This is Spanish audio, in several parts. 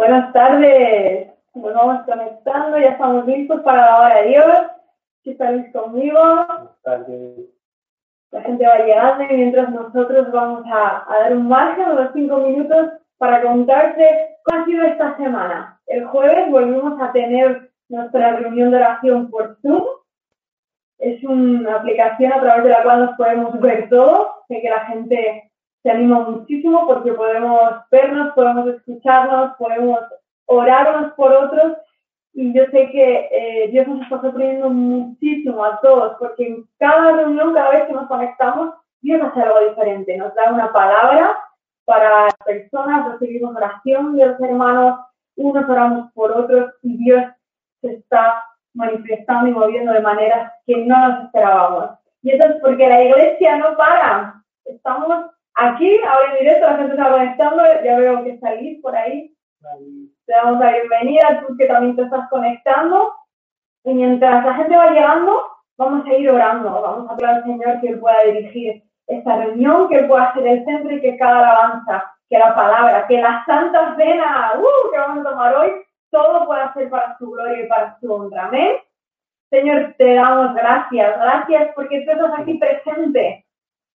Buenas tardes. Nos vamos conectando, ya estamos listos para la hora de Dios. Si estáis conmigo. La gente va llegando y mientras nosotros vamos a, a dar un margen, unos cinco minutos, para contarte cómo ha sido esta semana. El jueves volvimos a tener nuestra reunión de oración por Zoom. Es una aplicación a través de la cual nos podemos ver todos. Sé que la gente se anima muchísimo porque podemos vernos, podemos escucharnos, podemos orar unos por otros y yo sé que eh, Dios nos está sorprendiendo muchísimo a todos porque en cada reunión, cada vez que nos conectamos, Dios hace algo diferente, nos da una palabra para personas, recibimos oración de los hermanos, unos oramos por otros y Dios se está manifestando y moviendo de maneras que no nos esperábamos. Y eso es porque la iglesia no para. Estamos aquí, ahora en directo, la gente está conectando, ya veo que salís por ahí. Te damos la bienvenida, tú que también te estás conectando. Y mientras la gente va llegando, vamos a ir orando, vamos a pedir al Señor que Él pueda dirigir esta reunión, que Él pueda ser el centro y que cada alabanza, que la palabra, que la santa cena uh, que vamos a tomar hoy, todo pueda ser para su gloria y para su honra. Amén. Señor, te damos gracias, gracias porque tú estás aquí presente.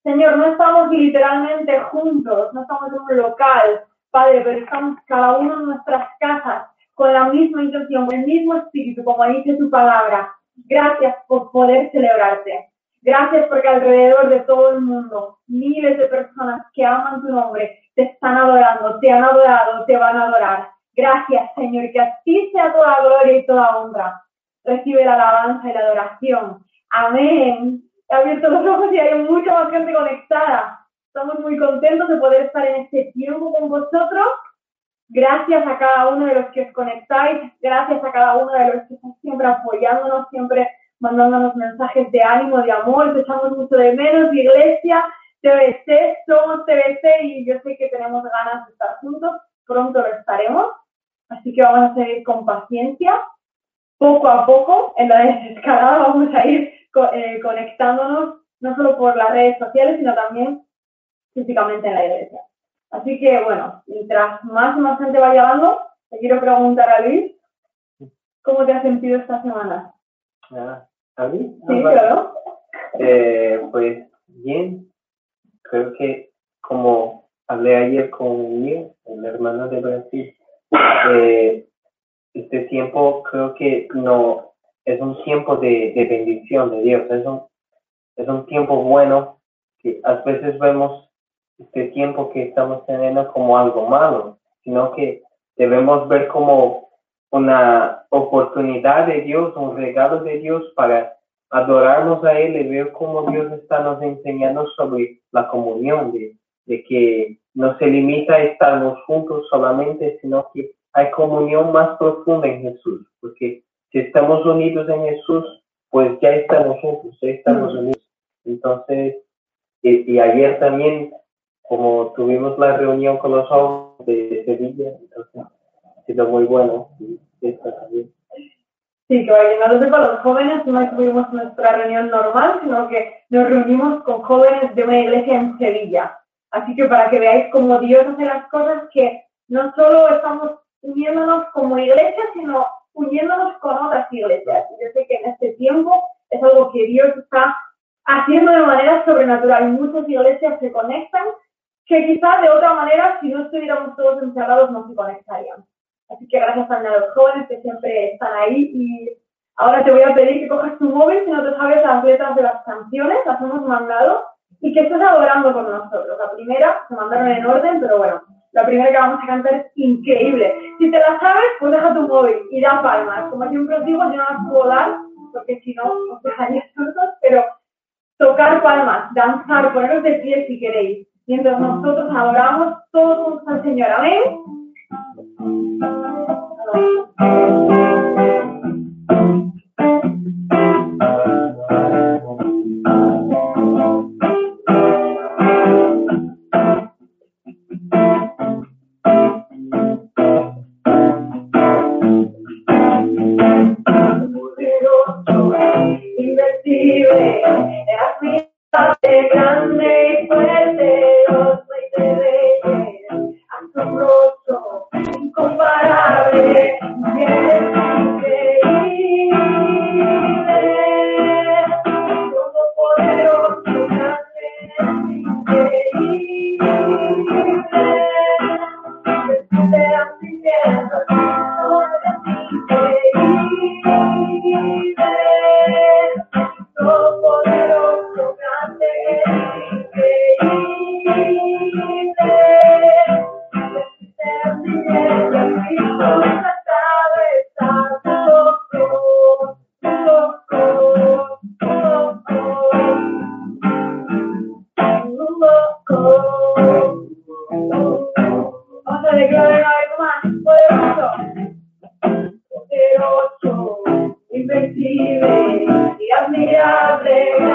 Señor, no estamos literalmente juntos, no estamos en un local, Padre, pero estamos cada uno en nuestras casas con la misma intención, con el mismo espíritu, como dice tu palabra. Gracias por poder celebrarte. Gracias porque alrededor de todo el mundo, miles de personas que aman tu nombre, te están adorando, te han adorado, te van a adorar. Gracias, Señor, que a ti sea toda gloria y toda honra. Recibe la alabanza y la adoración. Amén he abierto los ojos y hay mucha más gente conectada. Estamos muy contentos de poder estar en este tiempo con vosotros. Gracias a cada uno de los que os conectáis, gracias a cada uno de los que están siempre apoyándonos, siempre mandándonos mensajes de ánimo, de amor, te echamos mucho de menos, iglesia, TBC, somos TBC y yo sé que tenemos ganas de estar juntos, pronto lo estaremos, así que vamos a seguir con paciencia, poco a poco, en la desescalada vamos a ir eh, conectándonos no solo por las redes sociales, sino también físicamente en la iglesia. Así que, bueno, mientras más y más gente va llegando, te quiero preguntar a Luis, ¿cómo te has sentido esta semana? Ah, ¿A mí? Sí, claro. Eh, pues bien, creo que como hablé ayer con Miguel, el hermano de Brasil, eh, este tiempo creo que no es un tiempo de, bendición de Dios, es un, es un tiempo bueno que a veces vemos este tiempo que estamos teniendo como algo malo, sino que debemos ver como una oportunidad de Dios, un regalo de Dios para adorarnos a Él y ver cómo Dios está nos enseñando sobre la comunión, de, de que no se limita a estarnos juntos solamente, sino que hay comunión más profunda en Jesús, porque si estamos unidos en Jesús, pues ya estamos juntos, ya estamos mm. unidos. Entonces, y, ayer también, como tuvimos la reunión con los jóvenes de Sevilla, entonces ha sido muy bueno. Y también. Sí, que no para los jóvenes no tuvimos nuestra reunión normal, sino que nos reunimos con jóvenes de una iglesia en Sevilla. Así que para que veáis cómo Dios hace las cosas, que no solo estamos uniéndonos como iglesia, sino uniéndonos con otras iglesias. Yo sé que en este tiempo es algo que Dios está haciendo de manera sobrenatural. Muchas iglesias se conectan que quizás de otra manera, si no estuviéramos todos encerrados, no se conectarían. Así que gracias a los jóvenes que siempre están ahí y ahora te voy a pedir que cojas tu móvil si no te sabes las letras de las canciones, las hemos mandado y que estés adorando con nosotros. La primera se mandaron en orden, pero bueno, la primera que vamos a cantar es increíble. Si te la sabes, pues deja tu móvil y da palmas. Como siempre os digo, yo no las puedo dar, porque si no os dejaría sordos, pero tocar palmas, danzar, poneros de pie si queréis, mientras nosotros adoramos todos juntos al Señor. Amén. Amén. hermoso, invencible y admirable.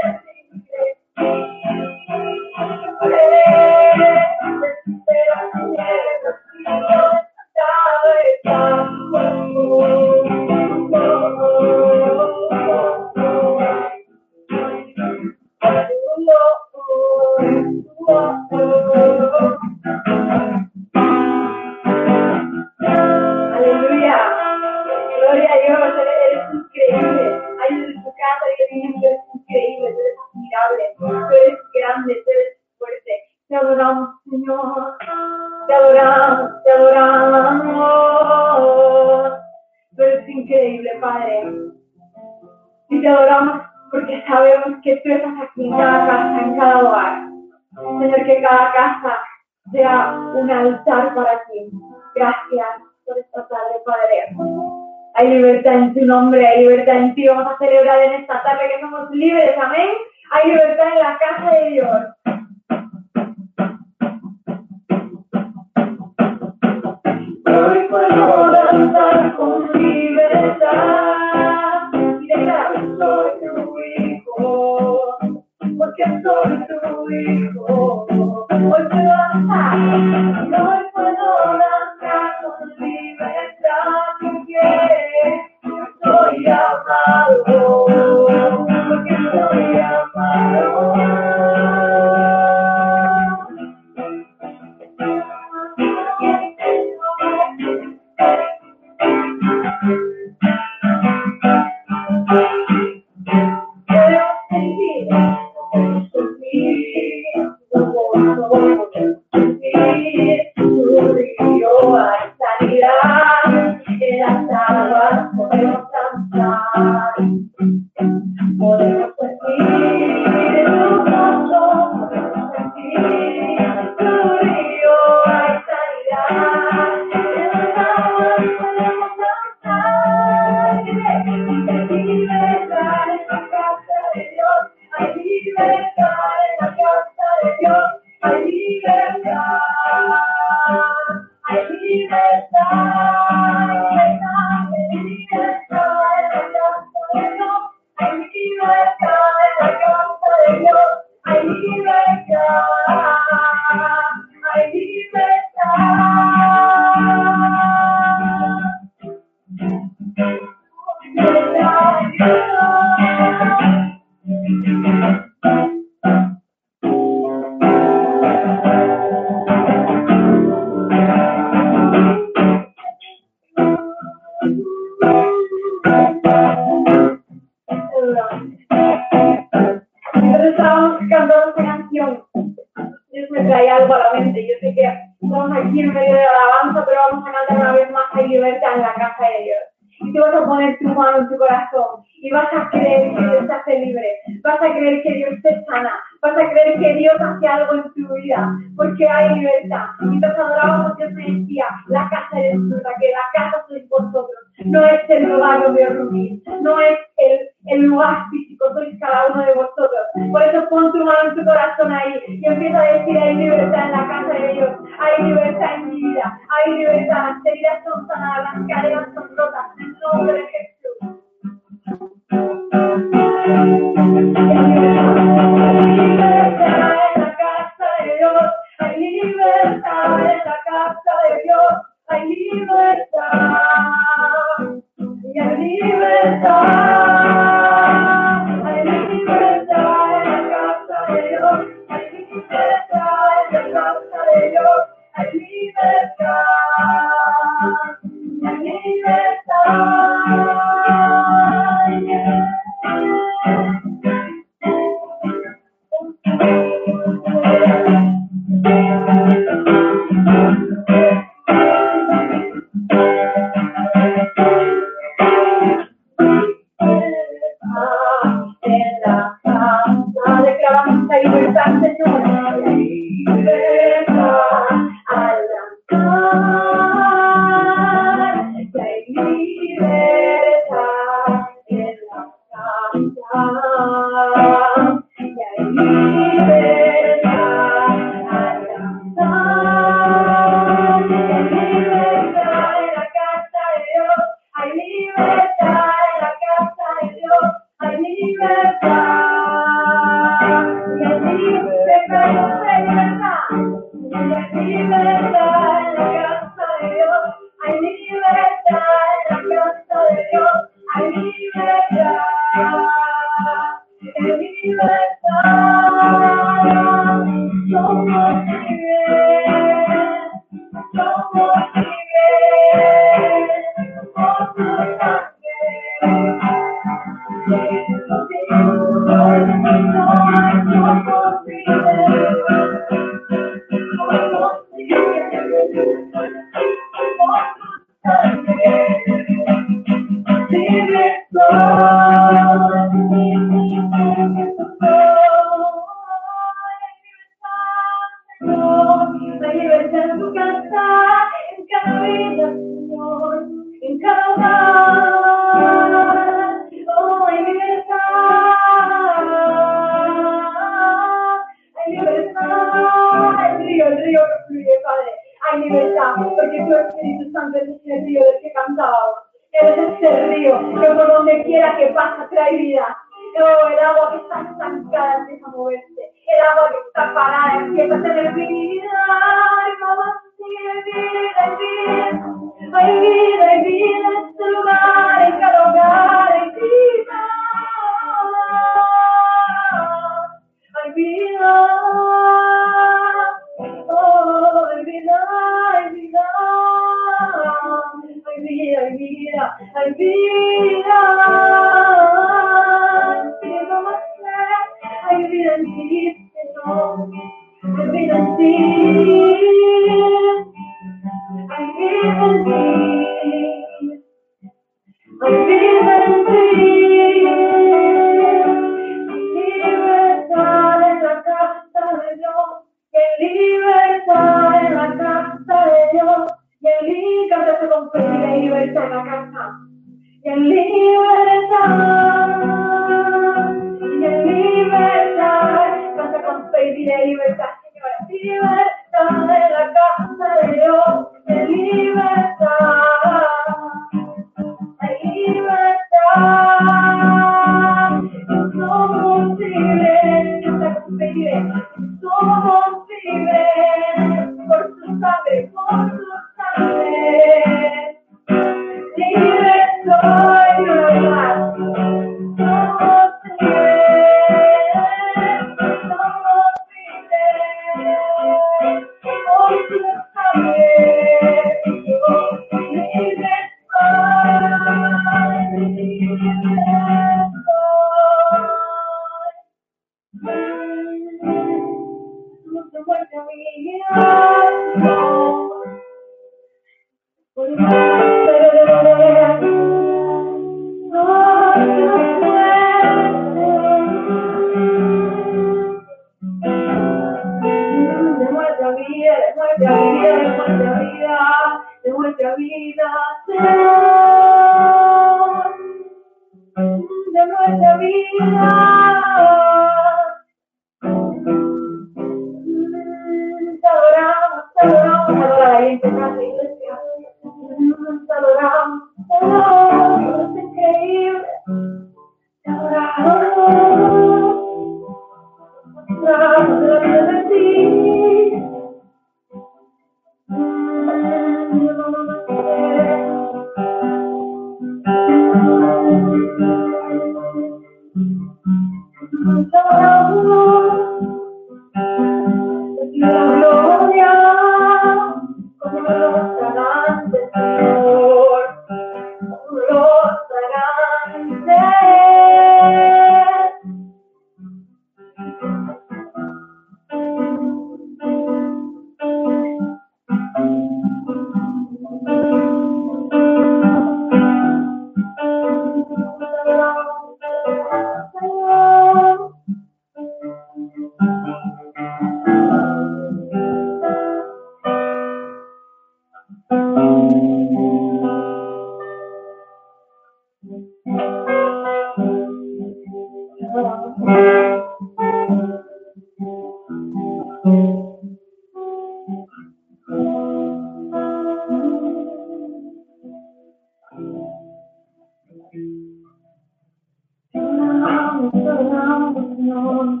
promise that I was yours.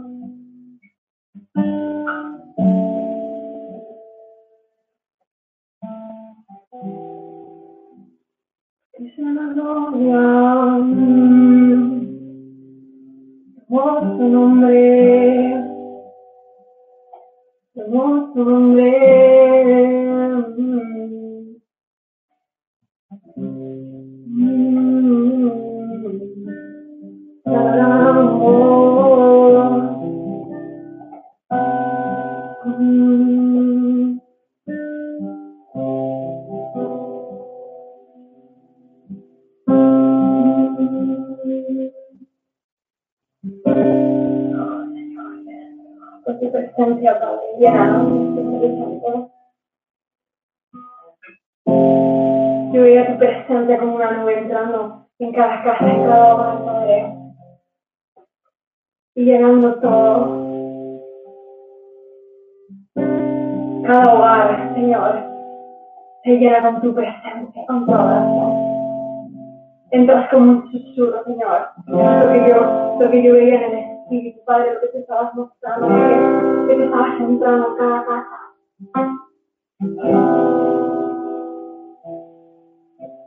Llena con tu presencia, con toda Entras como un susurro, Señor. Lo que yo, lo que yo veía en el Espíritu, Padre, lo que te estabas mostrando, que, que te estabas entrando en cada casa.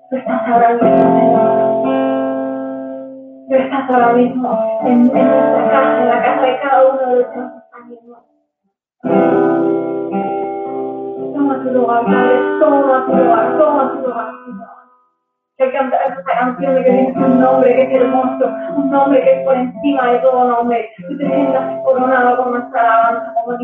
Tú estás ahora mismo, Señor. Tú estás ahora mismo en, en nuestra casa, en la casa de cada uno de los que Thank you. que un nombre que es hermoso, un nombre que es por encima de todo nombre. Tú te coronado con como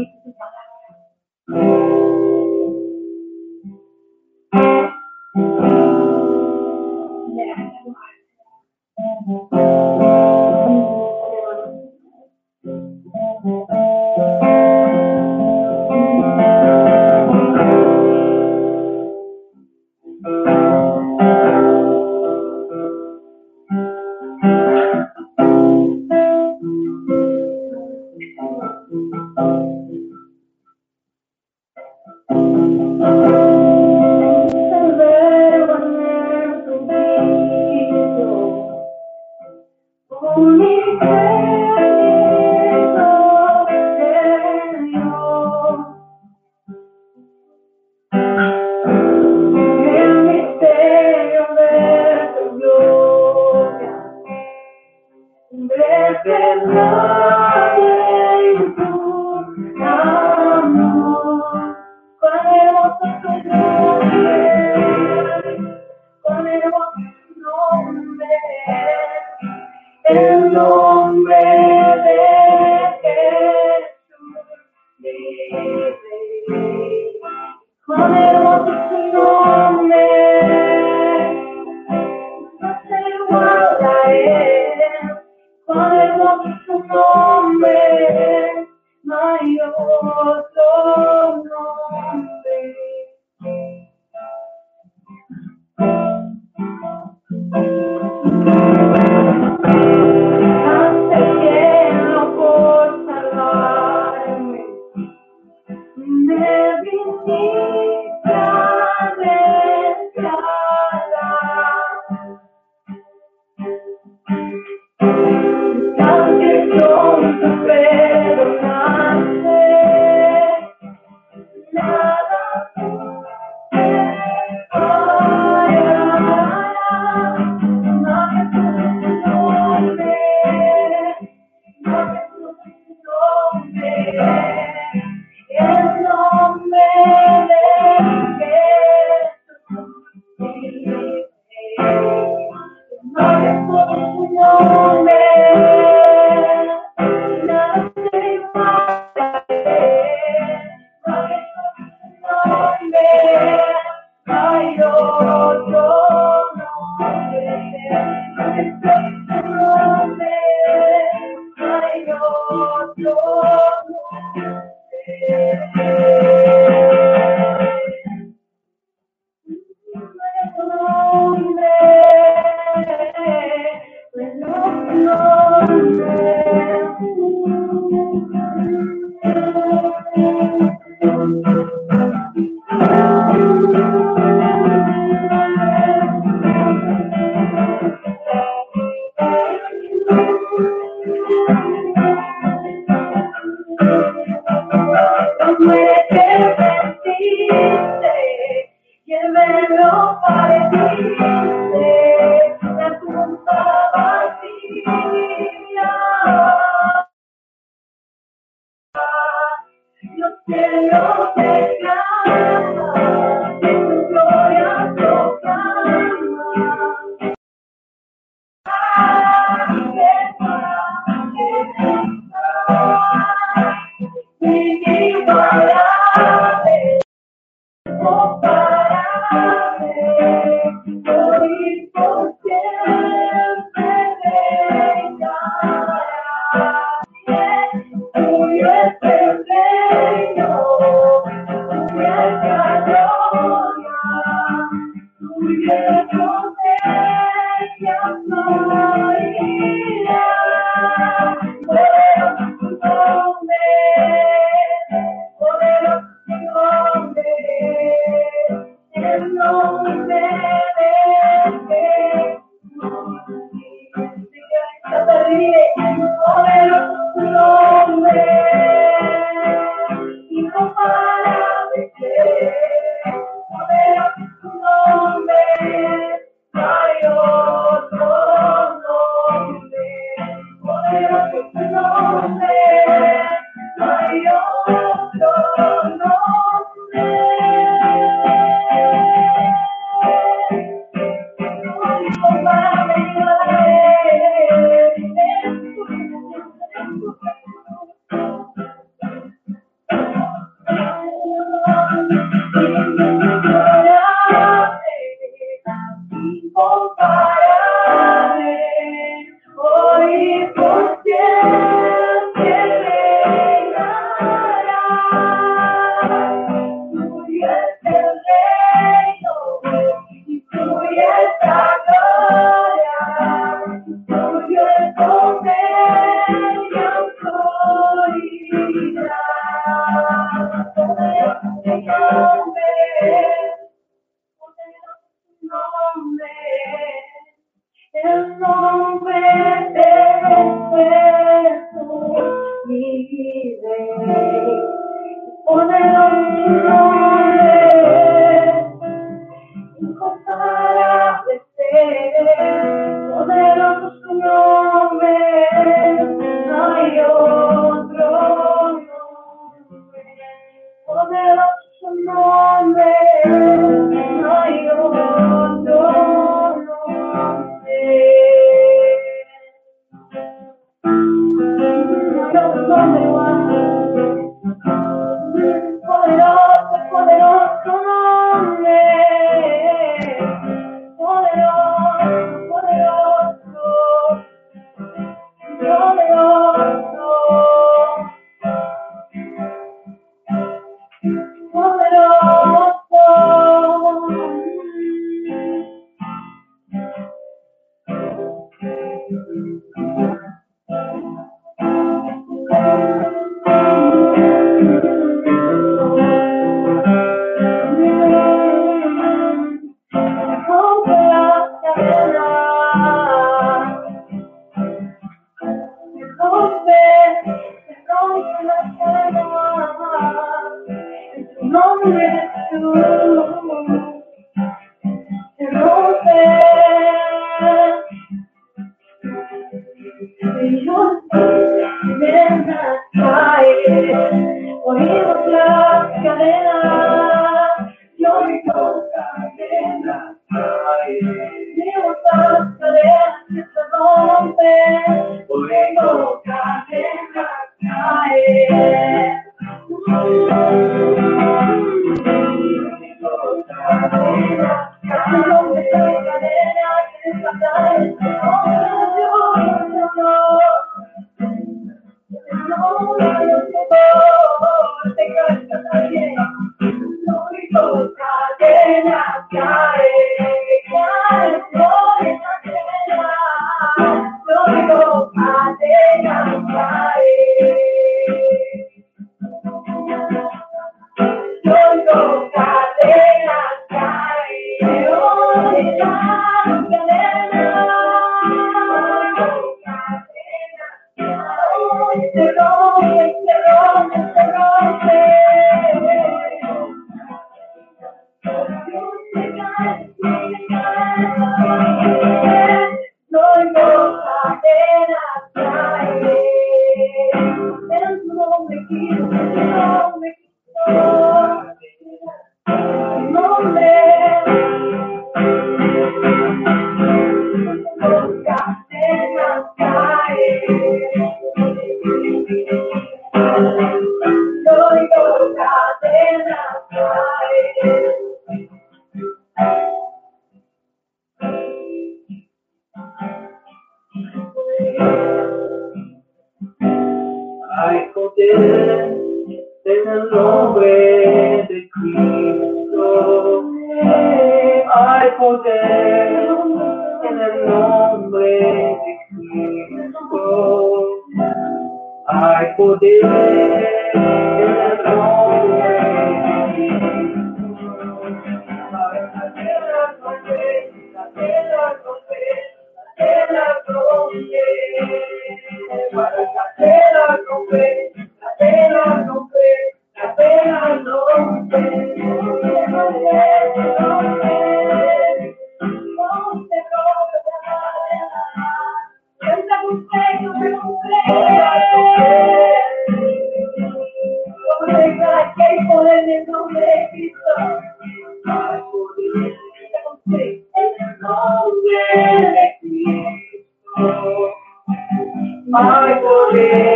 Hay poder en el nombre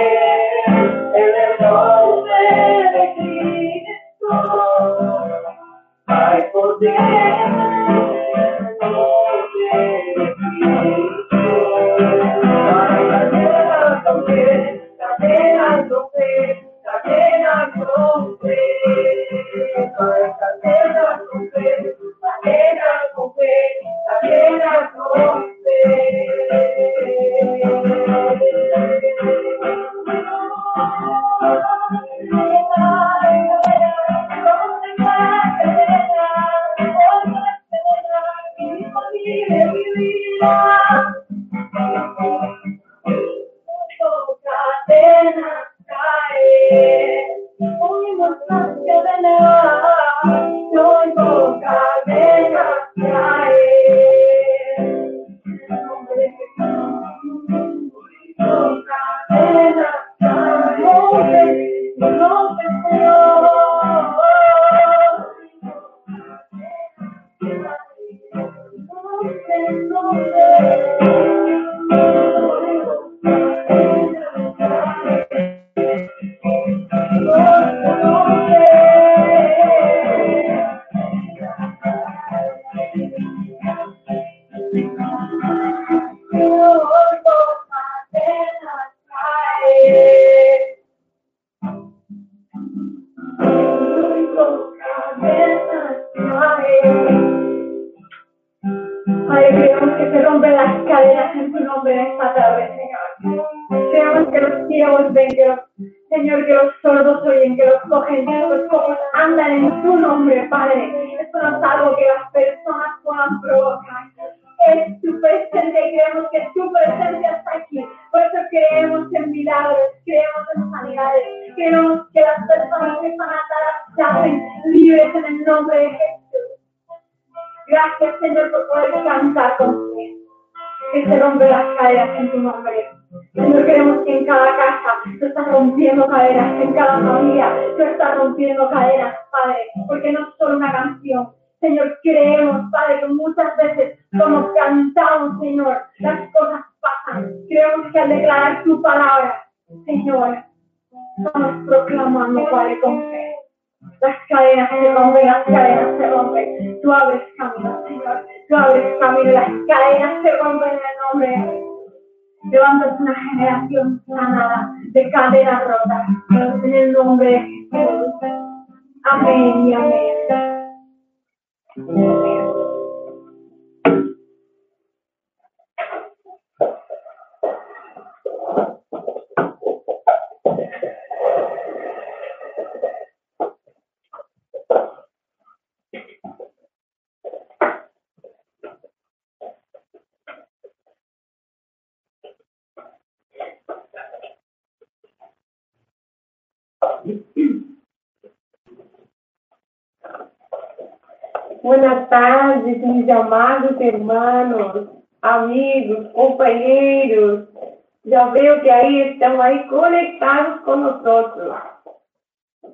Buenas tardes, mis amados hermanos, amigos, companheiros. Já veo que aí estão aí conectados com nós.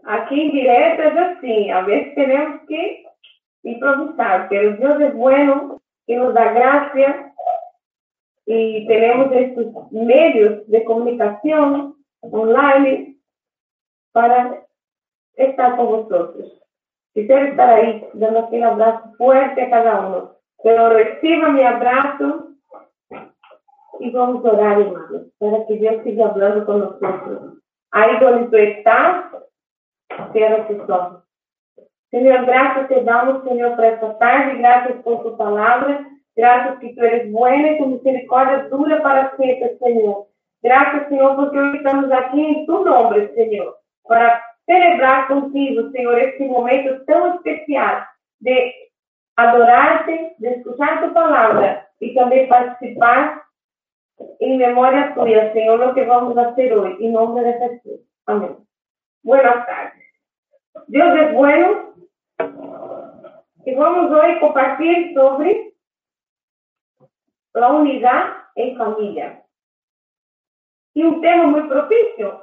Aqui em direto é assim, a vezes temos que improvisar, pero Deus é bueno, que nos dá graça e temos estes meios de comunicação online para estar com vocês. Quisiera estar ahí, dando aquel abrazo fuerte a cada uno. Pero reciba mi abrazo y vamos orar, hermanos, para que Dios siga hablando con nosotros. Ahí donde tú estás, cierra tus ojos. Señor, gracias te damos, Señor, por esta tarde. Gracias por tu palabra. Gracias que tú eres bueno y tu misericordia dura para siempre, Señor. Gracias, Señor, porque hoy estamos aquí en tu nombre, Señor, para celebrar contigo, Senhor, esse momento tão especial de adorar-te, de escuchar tu palavra e também participar em memória tua, Senhor, o que vamos fazer hoje, em nome de Jesus. Amém. Buenas tardes. Deus é bueno e vamos hoje compartilhar sobre a unidade em família. E um tema muito propício,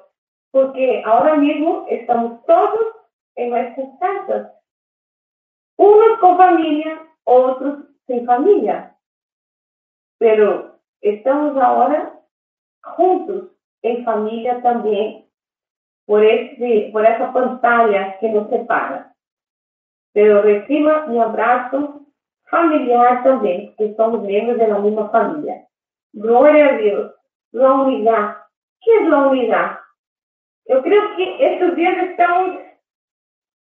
porque ahora mismo estamos todos en nuestras casas, unos con familia, otros sin familia, pero estamos ahora juntos en familia también por, ese, por esa pantalla que nos separa. Pero reciba mi abrazo familiar también, que somos miembros de la misma familia. Gloria a Dios. La unidad. ¿Qué es la unidad? Eu creio que estes dias estamos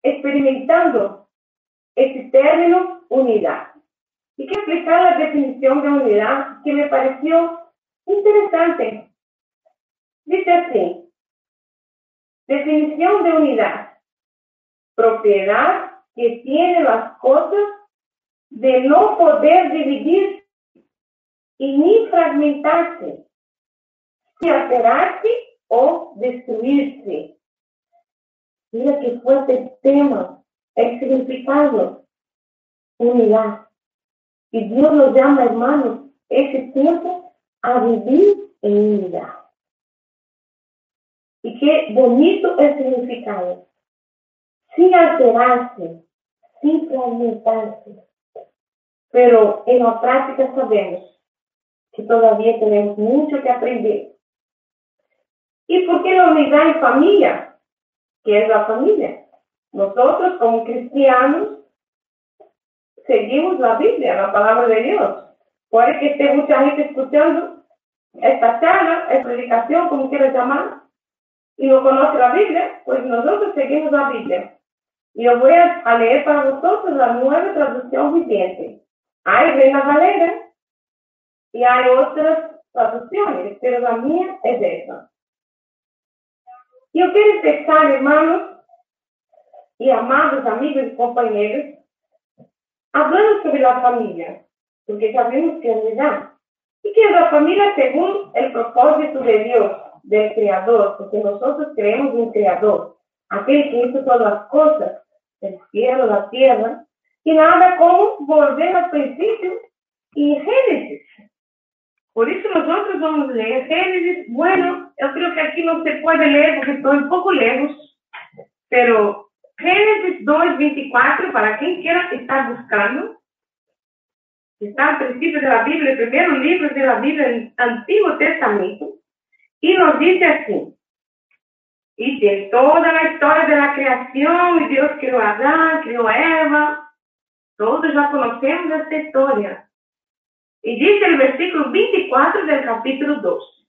experimentando esse término unidade. E que explicar a definição de unidade que me pareceu interessante. Diz assim: definição de unidade, propriedade que tiene as coisas de não poder dividir y ni fragmentarse, ni alterarse o destruirse. Mira qué fuerte tema, el significado, unidad. Y Dios nos llama, hermanos, ese tiempo a vivir en unidad. Y qué bonito el significado. Sin alterarse, sin fragmentarse. Pero en la práctica sabemos que todavía tenemos mucho que aprender. ¿Y por qué la unidad en familia? ¿Qué es la familia? Nosotros como cristianos seguimos la Biblia, la palabra de Dios. Puede que esté mucha gente escuchando esta charla, esta predicación, como quieras llamar, y no conoce la Biblia, pues nosotros seguimos la Biblia. Yo voy a leer para vosotros la nueva traducción viviente. Hay Reina Valera y hay otras traducciones, pero la mía es esa. Yo quiero empezar, hermanos y amados amigos y compañeros, hablando sobre la familia, porque sabemos que es verdad. Y que es la familia según el propósito de Dios, del Creador, porque nosotros creemos en un Creador, aquel que hizo todas las cosas, el cielo, la tierra, y nada como volver al principio y Génesis. Por eso nosotros vamos a leer Génesis. Bueno, yo creo que aquí no se puede leer porque estoy un poco lejos, pero Génesis 2, 24, para quien quiera estar buscando, está de la Biblia, el primer libro de la Biblia, el Antiguo Testamento, y nos dice así, y de toda la historia de la creación, y Dios creó a a Eva, todos ya conocemos esta historia. Y dice el versículo 24 del capítulo 2.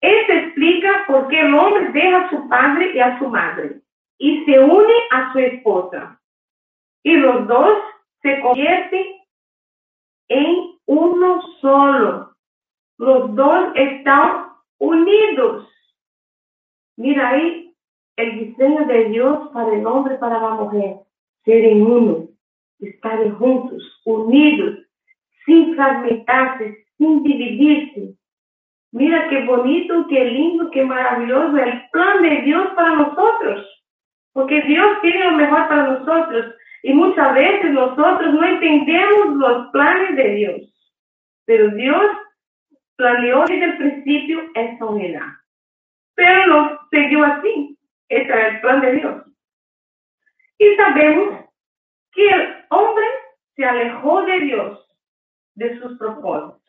Esto explica por qué el hombre deja a su padre y a su madre y se une a su esposa. Y los dos se convierten en uno solo. Los dos están unidos. Mira ahí el diseño de Dios para el hombre para la mujer. Ser en uno, estar juntos, unidos, sin fragmentarse, sin dividirse. Mira qué bonito, qué lindo, qué maravilloso el plan de Dios para nosotros. Porque Dios tiene lo mejor para nosotros. Y muchas veces nosotros no entendemos los planes de Dios. Pero Dios planeó desde el principio esa unidad. Pero no siguió así. Ese era el plan de Dios. Y sabemos que el hombre se alejó de Dios, de sus propósitos.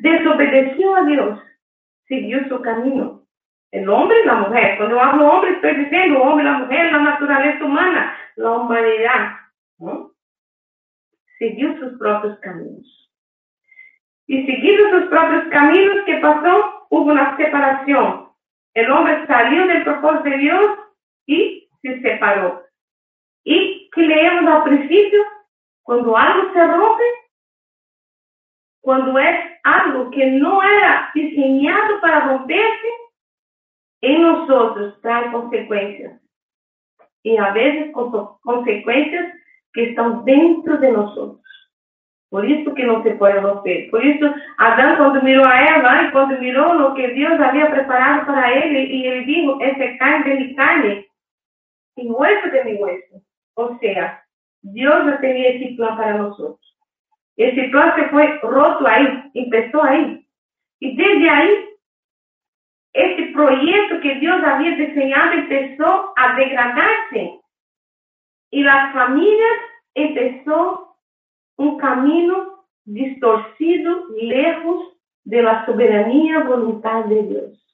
Desobedeció a Dios, siguió su camino el hombre y la mujer. Cuando hablo hombre, estoy diciendo hombre, la mujer, la naturaleza humana, la humanidad. ¿no? Siguió sus propios caminos. Y siguiendo sus propios caminos, ¿qué pasó? Hubo una separación. El hombre salió del propósito de Dios y se separó. ¿Y qué leemos al principio? Cuando algo se rompe, cuando es algo que no era diseñado para romperse, en nosotros trae consecuencias. Y a veces consecuencias que están dentro de nosotros. Por eso que no se puede romper. Por eso Adán cuando miró a Eva y cuando miró lo que Dios había preparado para él y él dijo, ese carne de mi carne y hueso de mi hueso. O sea, Dios ya tenía ese plan para nosotros. Ese plan se fue roto ahí, empezó ahí. Y desde ahí este proyecto que Dios había diseñado empezó a degradarse y las familias empezó un camino distorcido, lejos de la soberanía voluntad de Dios.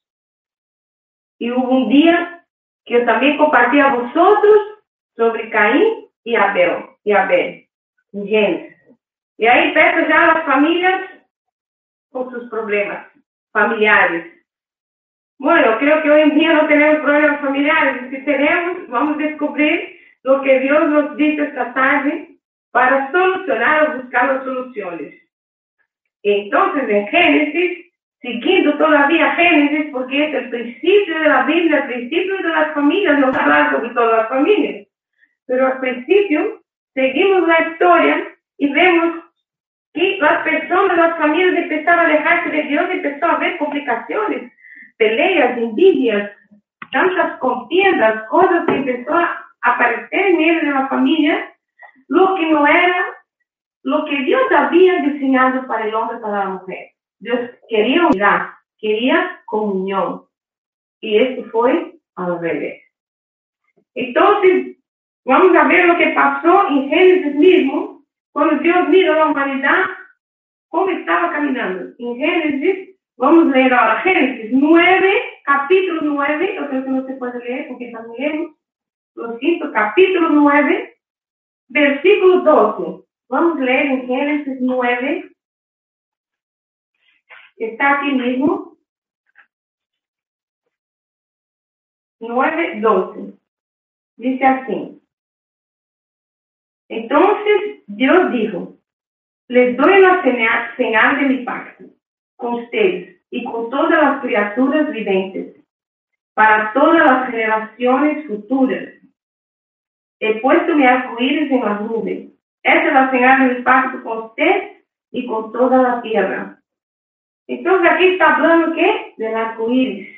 Y hubo un día que yo también compartí a vosotros sobre Caín y Abel, y Abel, Y ahí empezó ya las familias con sus problemas familiares bueno, creo que hoy en día no tenemos problemas familiares. Si tenemos, vamos a descubrir lo que Dios nos dice esta tarde para solucionar o buscar las soluciones. Entonces, en Génesis, siguiendo todavía Génesis, porque es el principio de la Biblia, el principio de las familias, no hablar sobre todas las familias, pero al principio seguimos la historia y vemos que las personas, las familias empezaron a alejarse de Dios, empezó a haber complicaciones, peleas, envidias, tantas contiendas, cosas que empezó a aparecer en medio de lo que no era lo que Dios había diseñado para el hombre y para la mujer. Dios quería unidad, quería comunión. Y esto fue al revés. Entonces, vamos a ver lo que pasó en Génesis mismo, cuando Dios miró a la humanidad, cómo estaba caminando. En Génesis, vamos a leer ahora Génesis 9, capítulo 9, yo creo que no se puede leer porque también leemos, lo siento, capítulo 9, versículo 12. Vamos a leer en Génesis 9, está aquí mismo. 9, 12. Dice así. Entonces Dios dijo, les doy la señal, señal de mi pacto con ustedes y con todas las criaturas vivientes, para todas las generaciones futuras. He puesto mi arcoíris en las nubes. Es la señal de mi pacto con usted y con toda la tierra. Entonces aquí está hablando ¿qué? Del arcoíris.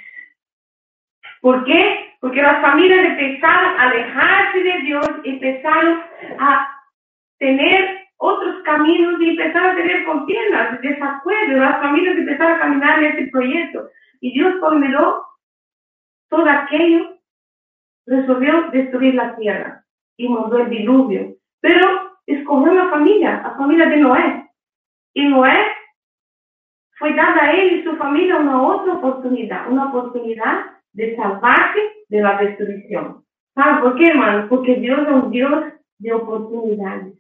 ¿Por qué? Porque las familias empezaron a alejarse de Dios, empezaron a tener otros caminos y empezaron a tener contiendas, desacuerdos. Las familias empezaron a caminar en este proyecto. Y Dios condenó todo aquello, resolvió destruir la tierra y mandó el diluvio. Pero escogió la familia, la familia de Noé. Y Noé fue dada a él y su familia una otra oportunidad, una oportunidad de salvarse de la destrucción. ¿Sabe por qué, hermano? Porque Dios es un Dios de oportunidades.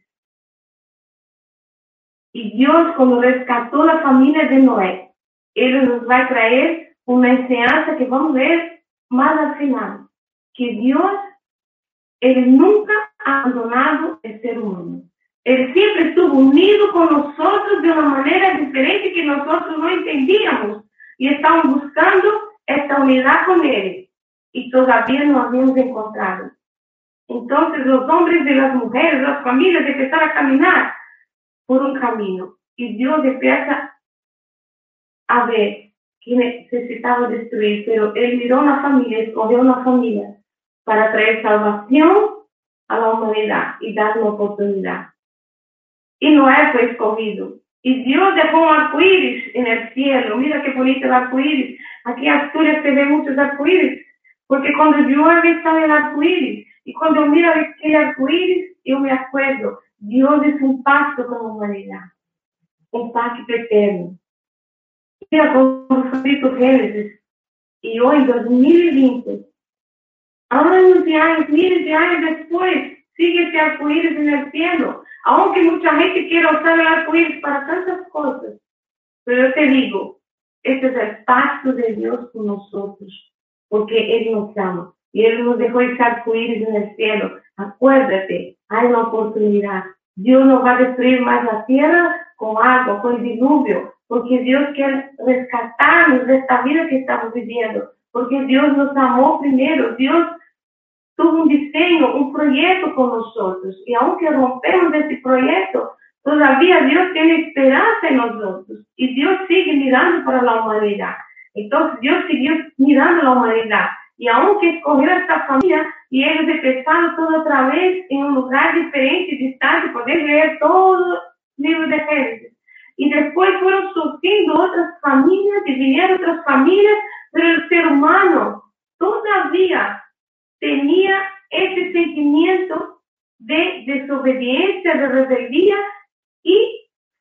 Y Dios, cuando rescató la familia de Noé, Él nos va a traer una enseñanza que vamos a ver más al final. Que Dios, Él nunca ha abandonado el ser humano. Él siempre estuvo unido con nosotros de una manera diferente que nosotros no entendíamos. Y estamos buscando esta unidad con Él. Y todavía no habíamos encontrado. Entonces los hombres y las mujeres, las familias empezaron a caminar por un camino. Y Dios empieza a ver que necesitaba destruir, pero Él miró una familia, escogió una familia para traer salvación a la humanidad y dar una oportunidad. Y Noé fue escogido. Y Dios dejó un arcoíris en el cielo. Mira qué bonito el arcoíris. Aquí en Asturias se ve muchos arcoíris. Porque cuando llueve está el arcoíris. Y cuando miro aquel arcoíris, yo me acuerdo Dios es un pacto con la humanidad, un pacto eterno. Mira como escrito Génesis, y hoy, 2020, años y años, miles de años después, sigue ese arcoíris en el cielo. Aunque mucha gente quiera usar el arcoíris para tantas cosas, pero yo te digo, este es el pacto de Dios con nosotros, porque Él nos ama y Él nos dejó ese arcoíris en el cielo. Acuérdate, hay una oportunidad. Dios no va a destruir más la tierra con agua, con diluvio, porque Dios quiere rescatarnos de esta vida que estamos viviendo, porque Dios nos amó primero, Dios tuvo un diseño, un proyecto con nosotros, y aunque rompemos ese proyecto, todavía Dios tiene esperanza en nosotros, y Dios sigue mirando para la humanidad. Entonces Dios siguió mirando a la humanidad, y aunque escogió esta familia, y ellos empezaron todo otra vez en un lugar diferente, distante, poder leer todo el libro de Génesis. Y después fueron surgiendo otras familias y vinieron otras familias, pero el ser humano todavía tenía ese sentimiento de desobediencia, de rebeldía, y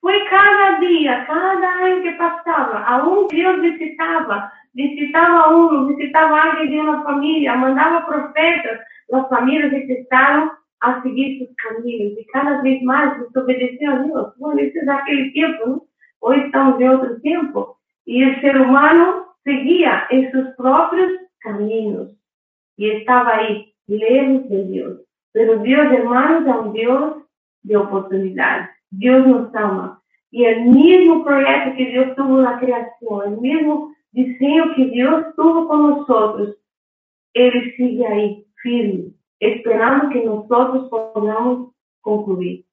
fue cada día, cada año que pasaba, aún Dios visitaba, visitaba a uno, visitaba a alguien de una familia, mandaba profetas, las familias empezaron a seguir sus caminos y cada vez más desobedecían a Dios. Bueno, ese es aquel tiempo, ¿no? Hoy estamos en otro tiempo. Y el ser humano seguía en sus propios caminos y estaba ahí, lejos de Dios. Pero Dios, hermanos, es un Dios de oportunidades. Dios nos ama. Y el mismo proyecto que Dios tuvo en la creación, el mismo diseño que Dios tuvo con nosotros, Él sigue ahí, firme, esperando que nosotros podamos concluir.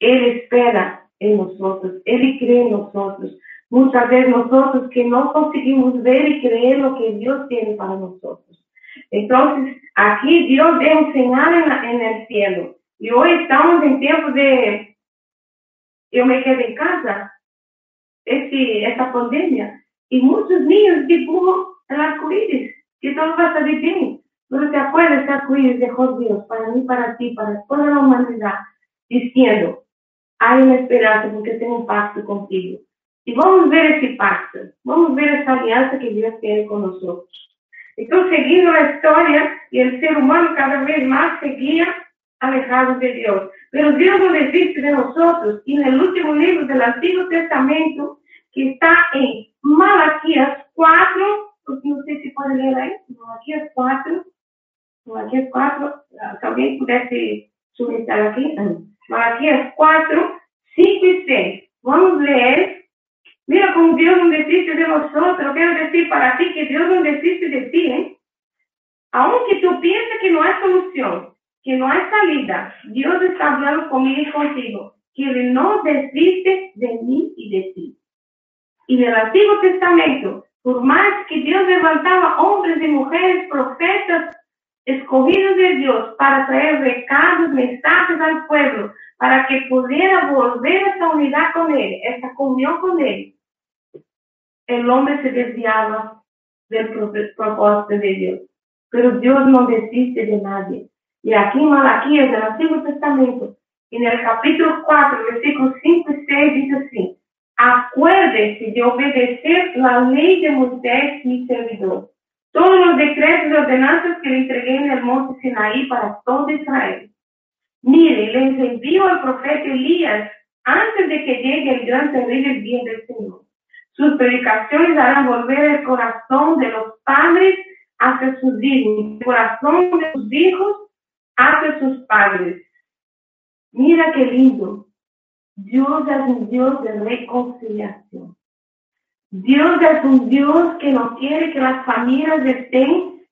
Él espera en nosotros, Él cree en nosotros. Muchas veces nosotros que no conseguimos ver y creer lo que Dios tiene para nosotros. Entonces, aquí Dios debe enseñar en, el cielo. Y hoy estamos en tiempo de, yo me quedé en casa, este, esta pandemia, y muchos niños dibujan el arco iris, que todo va a salir bien. Pero te acuerdas, ese arco iris dejó Dios para mí, para ti, para toda la humanidad, diciendo, hay una esperanza porque tengo un pacto contigo. Y vamos a ver ese pacto, vamos a ver esa alianza que Dios tiene con nosotros. Entonces, siguiendo la historia, y el ser humano cada vez más seguía alejado de Dios. Pero Dios no desiste de nosotros. Y en el último libro del Antiguo Testamento, que está en Malaquías 4, no sé si puede leer ahí, Malaquías 4, Malaquías 4, si alguien pudiese sujetar aquí, Malaquías 4, 5 y 6. Vamos a leer Mira como Dios no desiste de nosotros. Quiero decir para ti que Dios no desiste de ti. ¿eh? Aunque tú pienses que no hay solución, que no hay salida, Dios está hablando conmigo y contigo, que no desiste de mí y de ti. Y en el Antiguo Testamento, por más que Dios levantaba hombres y mujeres, profetas, escogidos de Dios para traer recados, mensajes al pueblo, para que pudiera volver a esa unidad con Él, esa comunión con Él, el hombre se desviaba del propósito de Dios. Pero Dios no desiste de nadie. Y aquí en Malaquías, del Antiguo Testamento, en el capítulo 4, versículos 5 y 6, dice así, acuérdese de obedecer la ley de Moisés, mi servidor, todos los decretos y ordenanzas que le entregué en el monte Sinaí para todo Israel. Mire, les envío al profeta Elías antes de que llegue el gran terrible día del Señor. Sus predicaciones harán volver el corazón de los padres hacia sus hijos, el corazón de sus hijos hacia sus padres. Mira qué lindo. Dios es un Dios de reconciliación. Dios es un Dios que no quiere que las familias estén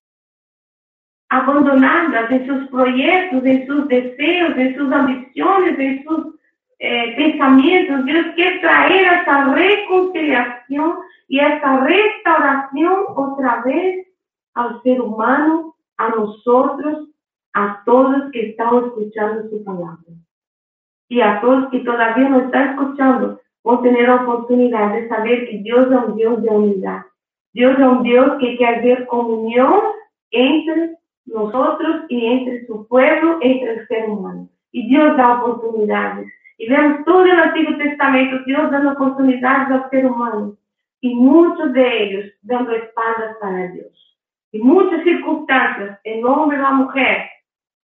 abandonadas en sus proyectos, en sus deseos, en sus ambiciones, en sus eh, pensamientos, Dios quiere traer esa reconciliación y esa restauración otra vez al ser humano, a nosotros, a todos que están escuchando su palabra. Y a todos que todavía no están escuchando, a tener la oportunidad de saber que Dios es un Dios de unidad. Dios es un Dios que quiere ver comunión entre nosotros y entre su pueblo, entre el ser humano. Y Dios da oportunidades. Y vemos todo el Antiguo Testamento, Dios dando oportunidades al ser humano. Y muchos de ellos dando espaldas para Dios. Y muchas circunstancias, el hombre y la mujer,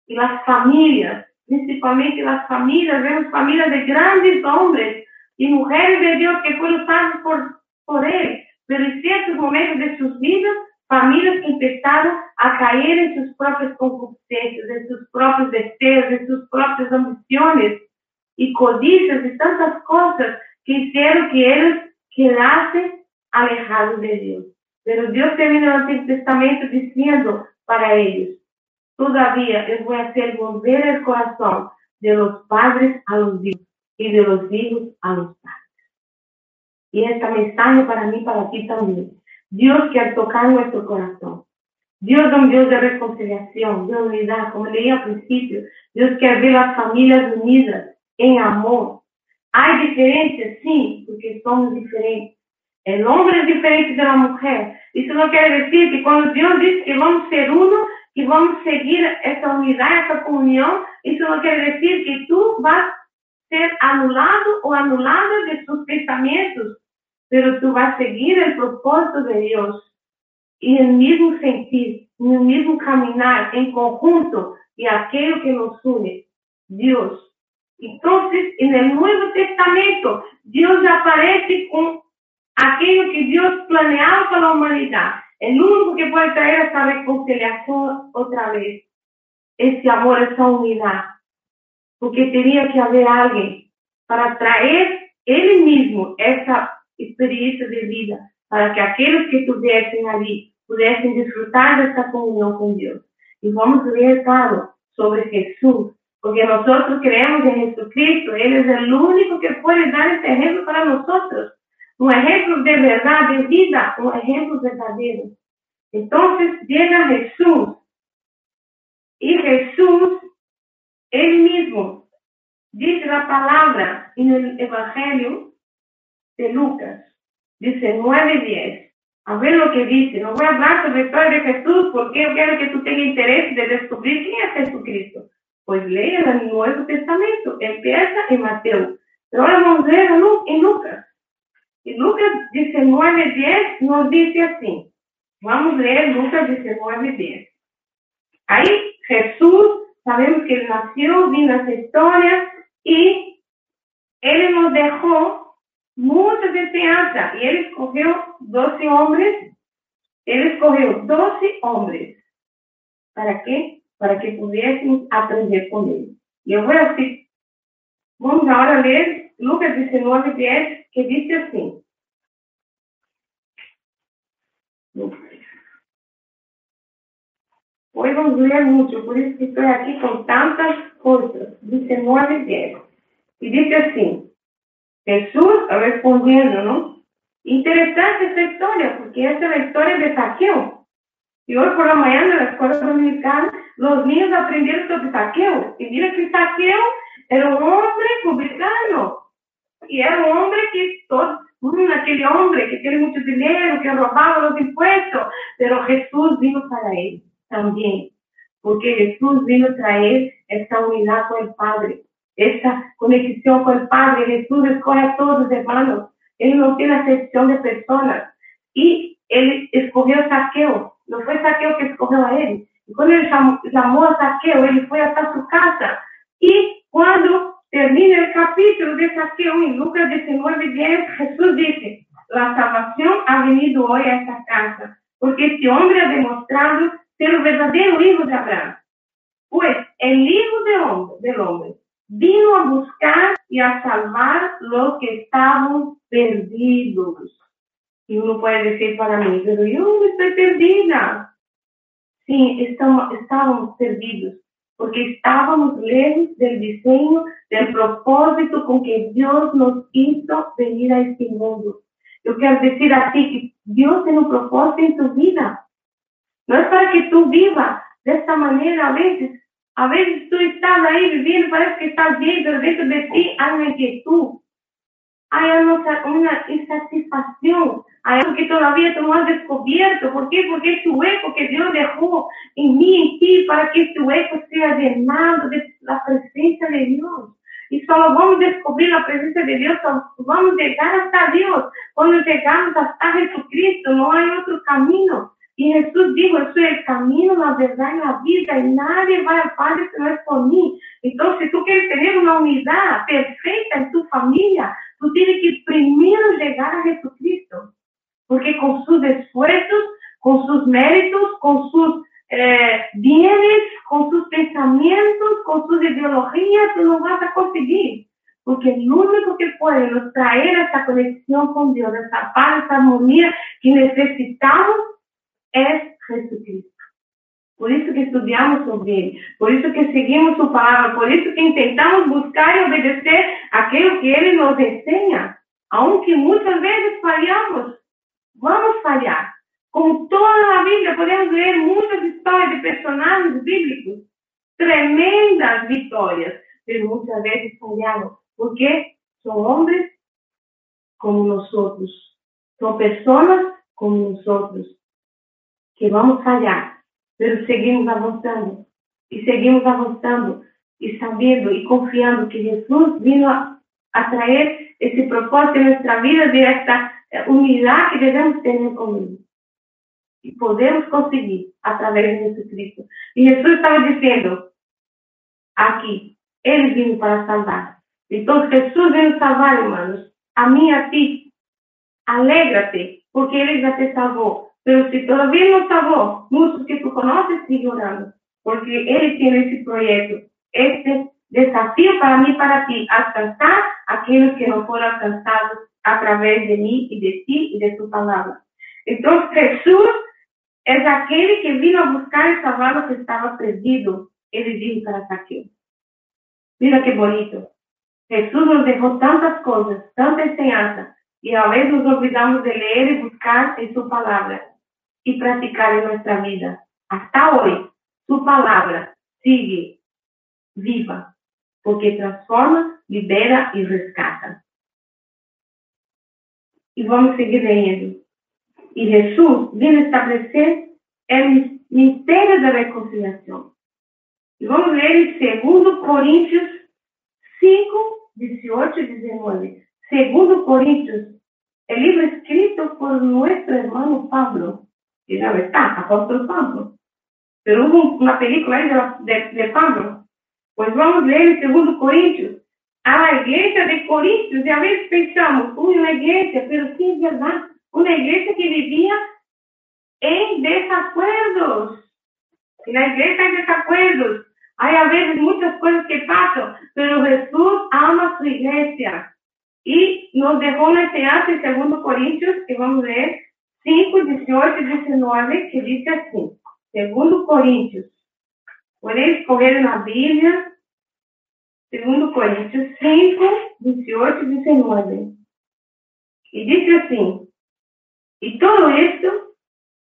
y las familias, principalmente las familias, vemos familias de grandes hombres y mujeres de Dios que fueron salvos por, por Él. Pero en ciertos momentos de sus vidas, familias que empezaron a caer en sus propias concupiscencias, en sus propios deseos, en sus propias ambiciones y codicias y tantas cosas que hicieron que ellos quedasen alejados de Dios. Pero Dios termina el Antiguo Testamento diciendo para ellos, todavía les voy a hacer volver el corazón de los padres a los hijos y de los hijos a los padres. Y esta mensaje para mí, para ti también. Dios quiere tocar nuestro corazón. Dios es un Dios de reconciliación, de unidad, como leí al principio. Dios quiere ver las familias unidas en amor. Hay diferencias, sí, porque somos diferentes. El hombre es diferente de la mujer. Eso no quiere decir que cuando Dios dice que vamos ser uno, que vamos a seguir esa unidad, esa comunión, eso no quiere decir que tú vas a ser anulado o anulada de sus pensamientos, pero tú vas a seguir el propósito de Dios y el mismo sentir, el mismo caminar en conjunto y aquello que nos une, Dios entonces, en el Nuevo Testamento, Dios aparece con aquello que Dios planeaba para la humanidad. El único que puede traer esa reconciliación otra vez, ese amor, esa unidad. Porque tenía que haber alguien para traer él mismo esa experiencia de vida, para que aquellos que estuviesen allí pudiesen disfrutar de esta comunión con Dios. Y vamos claro, sobre Jesús, porque nosotros creemos en Jesucristo, Él es el único que puede dar este ejemplo para nosotros, un ejemplo de verdad, de vida, un ejemplo verdadero. Entonces llega Jesús y Jesús, Él mismo, dice la palabra en el Evangelio de Lucas, dice 9.10. A ver lo que dice. No voy a hablar sobre de Jesús porque yo quiero que tú tengas interés de descubrir quién es Jesucristo. Pues lee el Nuevo Testamento. Empieza en Mateo. Pero ahora vamos a leer en Lucas. Y Lucas 19.10 nos dice así. Vamos a leer Lucas 19.10. Ahí Jesús, sabemos que él nació, vino a esa historia y él nos dejó muchas enseñanzas y él escogió 12 hombres, él escogió 12 hombres. ¿Para qué? Para que pudiésemos aprender con él. Y voy a decir, vamos ahora a leer Lucas 19, 10, que dice así. Hoy vamos a leer mucho, por eso estoy aquí con tantas cosas. 19, 10. Y dice así, Jesús respondiendo, ¿no? Interesante esta historia, porque esta es la historia de Saqueo. Y hoy por la mañana en la escuela dominicana, los niños aprendieron sobre Saqueo. Y mira que Saqueo era un hombre publicano. Y era un hombre que todo, mm, aquel hombre que tiene mucho dinero, que robaba los impuestos. Pero Jesús vino para él también. Porque Jesús vino a traer esta unidad con el Padre esa conexión con el Padre. Jesús escoge a todos, hermanos. Él no tiene acepción de personas. Y él escogió a Saqueo. No fue Saqueo que escogió a él. Y cuando él llamó a Saqueo, él fue hasta su casa. Y cuando termina el capítulo de Saqueo en Lucas 19, 10, Jesús dice, la salvación ha venido hoy a esta casa, porque este hombre ha demostrado ser el verdadero hijo de Abraham. Pues el hijo de hombre, del hombre vino a buscar y a salvar los que estaban perdidos. Y uno puede decir para mí, pero yo estoy perdida. Sí, estamos, estábamos perdidos, porque estábamos lejos del diseño, del propósito con que Dios nos hizo venir a este mundo. Yo quiero decir a ti que Dios tiene un propósito en tu vida. No es para que tú vivas de esta manera a veces, a veces tú estás ahí viviendo, parece que estás bien, pero dentro de ti hay una inquietud. Hay una, insatisfacción. Hay algo que todavía tú no has descubierto. ¿Por qué? Porque este hueco que Dios dejó en mí, en ti, para que este hueco sea llenado de la presencia de Dios. Y solo vamos a descubrir la presencia de Dios, vamos a llegar hasta Dios. Cuando llegamos hasta Jesucristo, no hay otro camino. Y Jesús dijo, yo soy el camino, la verdad y la vida, y nadie va al Padre si no es por mí. Entonces, si tú quieres tener una unidad perfecta en tu familia, tú tienes que primero llegar a Jesucristo. Porque con sus esfuerzos, con sus méritos, con sus eh, bienes, con sus pensamientos, con sus ideologías, tú no vas a conseguir. Porque el único que puede nos traer esta conexión con Dios, esta paz, esta armonía que necesitamos, es Jesucristo. Por eso que estudiamos sobre Él, por eso que seguimos su palabra, por eso que intentamos buscar y obedecer aquello que Él nos enseña, aunque muchas veces fallamos, vamos a fallar. Como toda la Biblia, podemos leer muchas historias de personajes bíblicos, tremendas victorias, pero muchas veces fallamos, porque son hombres como nosotros, son personas como nosotros, que vamos fallar, pero seguimos avanzando y seguimos avanzando y sabiendo y confiando que Jesús vino a, traer ese propósito en nuestra vida de esta eh, unidad que debemos tener con Él. Y podemos conseguir a través de Jesucristo. Y Jesús estaba diciendo aquí, Él vino para salvar. Entonces Jesús vino a salvar, hermanos, a mí, a ti. Alégrate, porque Él ya te salvó. Pero si todavía no salvó, muchos que tú conoces siguen orando, porque Él tiene ese proyecto, este desafío para mí, para ti, alcanzar a aquellos que no fueron alcanzados a través de mí y de ti y de tu palabra. Entonces Jesús es aquel que vino a buscar y salvar que estaba perdido. Él dijo para Saqueo. Mira qué bonito. Jesús nos dejó tantas cosas, tanta enseñanza, y a veces nos olvidamos de leer y buscar en su palabra y practicar en nuestra vida. Hasta hoy, su palabra sigue viva, porque transforma, libera y rescata. Y vamos a seguir leyendo. Y Jesús viene a establecer el misterio de reconciliación. Y vamos a leer en 2 Coríntios 5, 18 y 19. 2 Coríntios, el libro escrito por nuestro hermano Pablo, que ya está, apóstol Pablo. Pero hubo una película ahí de, de, Pablo. Pues vamos a leer en 2 Coríntios. A la iglesia de Corintios, y a veces pensamos, uy, una iglesia, pero sí es verdad, una iglesia que vivía en desacuerdos. En la iglesia hay desacuerdos. Hay a veces muchas cosas que pasan, pero Jesús ama su iglesia. Y nos dejó una enseñanza en 2 Corintios, que vamos a leer 5, 18 y 19, que dice así. 2 Coríntios. Podéis escoger na Bíblia, 2 Coríntios 5, 18 e 19. E diz assim: E todo isto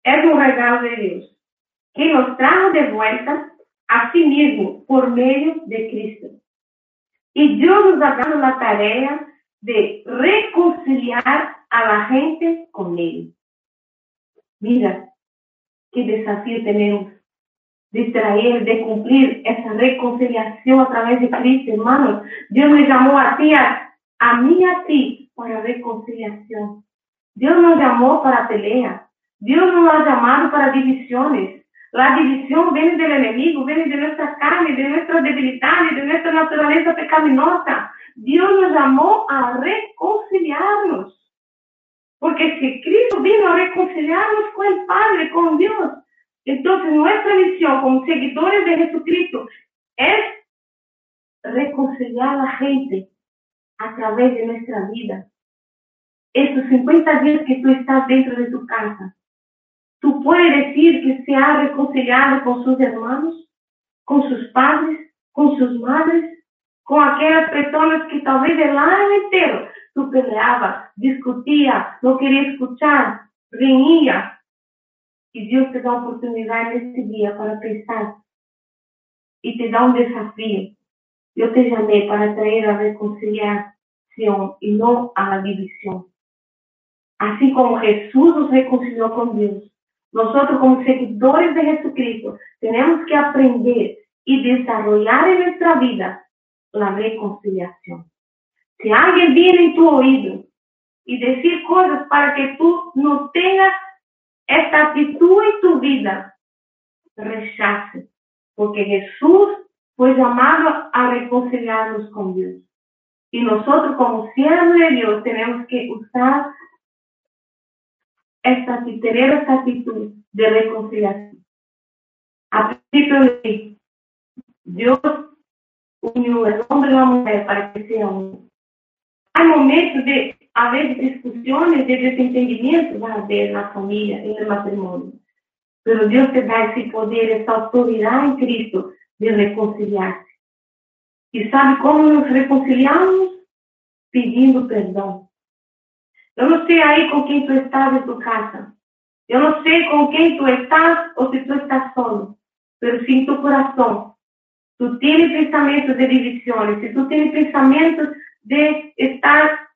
é um regalo de Deus, que nos trajo de volta a si mesmo por meio de Cristo. E Deus nos ha dado a tarefa de reconciliar a la gente com Ele. Mira, que desafío tenemos de traer, de cumplir esa reconciliación a través de Cristo, hermanos. Dios me llamó a ti, a, a mí, a ti, para reconciliación. Dios nos llamó para pelea. Dios nos ha llamado para divisiones. La división viene del enemigo, viene de nuestra carne, de nuestra debilidad, de nuestra naturaleza pecaminosa. Dios nos llamó a reconciliarnos. Porque si Cristo vino a reconciliarnos con el Padre, con Dios, entonces nuestra misión como seguidores de Jesucristo es reconciliar a la gente a través de nuestra vida. Estos 50 días que tú estás dentro de tu casa, tú puedes decir que se ha reconciliado con sus hermanos, con sus padres, con sus madres, con aquellas personas que tal vez el año entero tú peleabas, discutías, no querías escuchar, reñías. Y Dios te da oportunidad en este día para pensar y te da un desafío. Yo te llamé para traer a reconciliación y no a la división. Así como Jesús nos reconcilió con Dios, nosotros como seguidores de Jesucristo tenemos que aprender y desarrollar en nuestra vida la reconciliación. Si alguien viene en tu oído y decir cosas para que tú no tengas esta actitud en tu vida, rechace, porque Jesús fue llamado a reconciliarnos con Dios. Y nosotros como siervos de Dios tenemos que usar esta, tener esta actitud de reconciliación. A de Dios unió el hombre y la mujer para que sea uno. Hay momentos de haber discusiones, de desentendimiento, va a haber en la familia, en el matrimonio. Pero Dios te da ese poder, esa autoridad en Cristo de reconciliarse. ¿Y sabe cómo nos reconciliamos? Pidiendo perdón. Yo no sé ahí con quién tú estás en tu casa. Yo no sé con quién tú estás o si tú estás solo. Pero si en tu corazón tú tienes pensamientos de divisiones, si tú tienes pensamientos de estar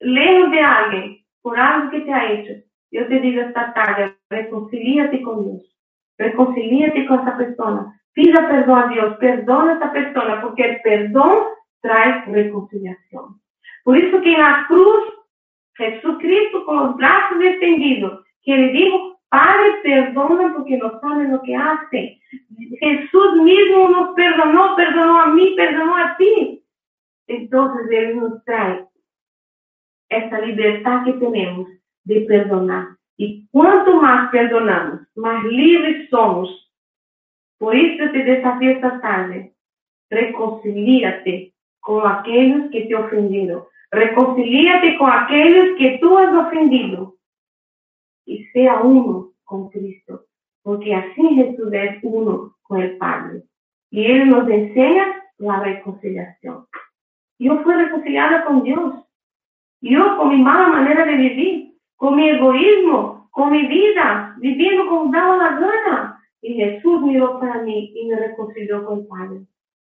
lejos de alguien por algo que te ha hecho, yo te digo esta tarde, reconcilíate con Dios, reconcilíate con esa persona, pida perdón a Dios, perdona a esa persona, porque el perdón trae reconciliación. Por eso que en la cruz, Jesucristo con los brazos extendidos, que le dijo, Padre, perdona porque no saben lo que hacen. Jesús mismo nos perdonó, perdonó a mí, perdonó a ti entonces Él nos trae esta libertad que tenemos de perdonar. Y cuanto más perdonamos, más libres somos. Por eso te desafío esta tarde. Reconcilíate con aquellos que te ofendieron. Reconcilíate con aquellos que tú has ofendido. Y sea uno con Cristo. Porque así Jesús es uno con el Padre. Y Él nos enseña la reconciliación. Yo fui reconciliada con Dios. Yo con mi mala manera de vivir, con mi egoísmo, con mi vida, viviendo como daba la gana. Y Jesús miró para mí y me reconcilió con el Padre.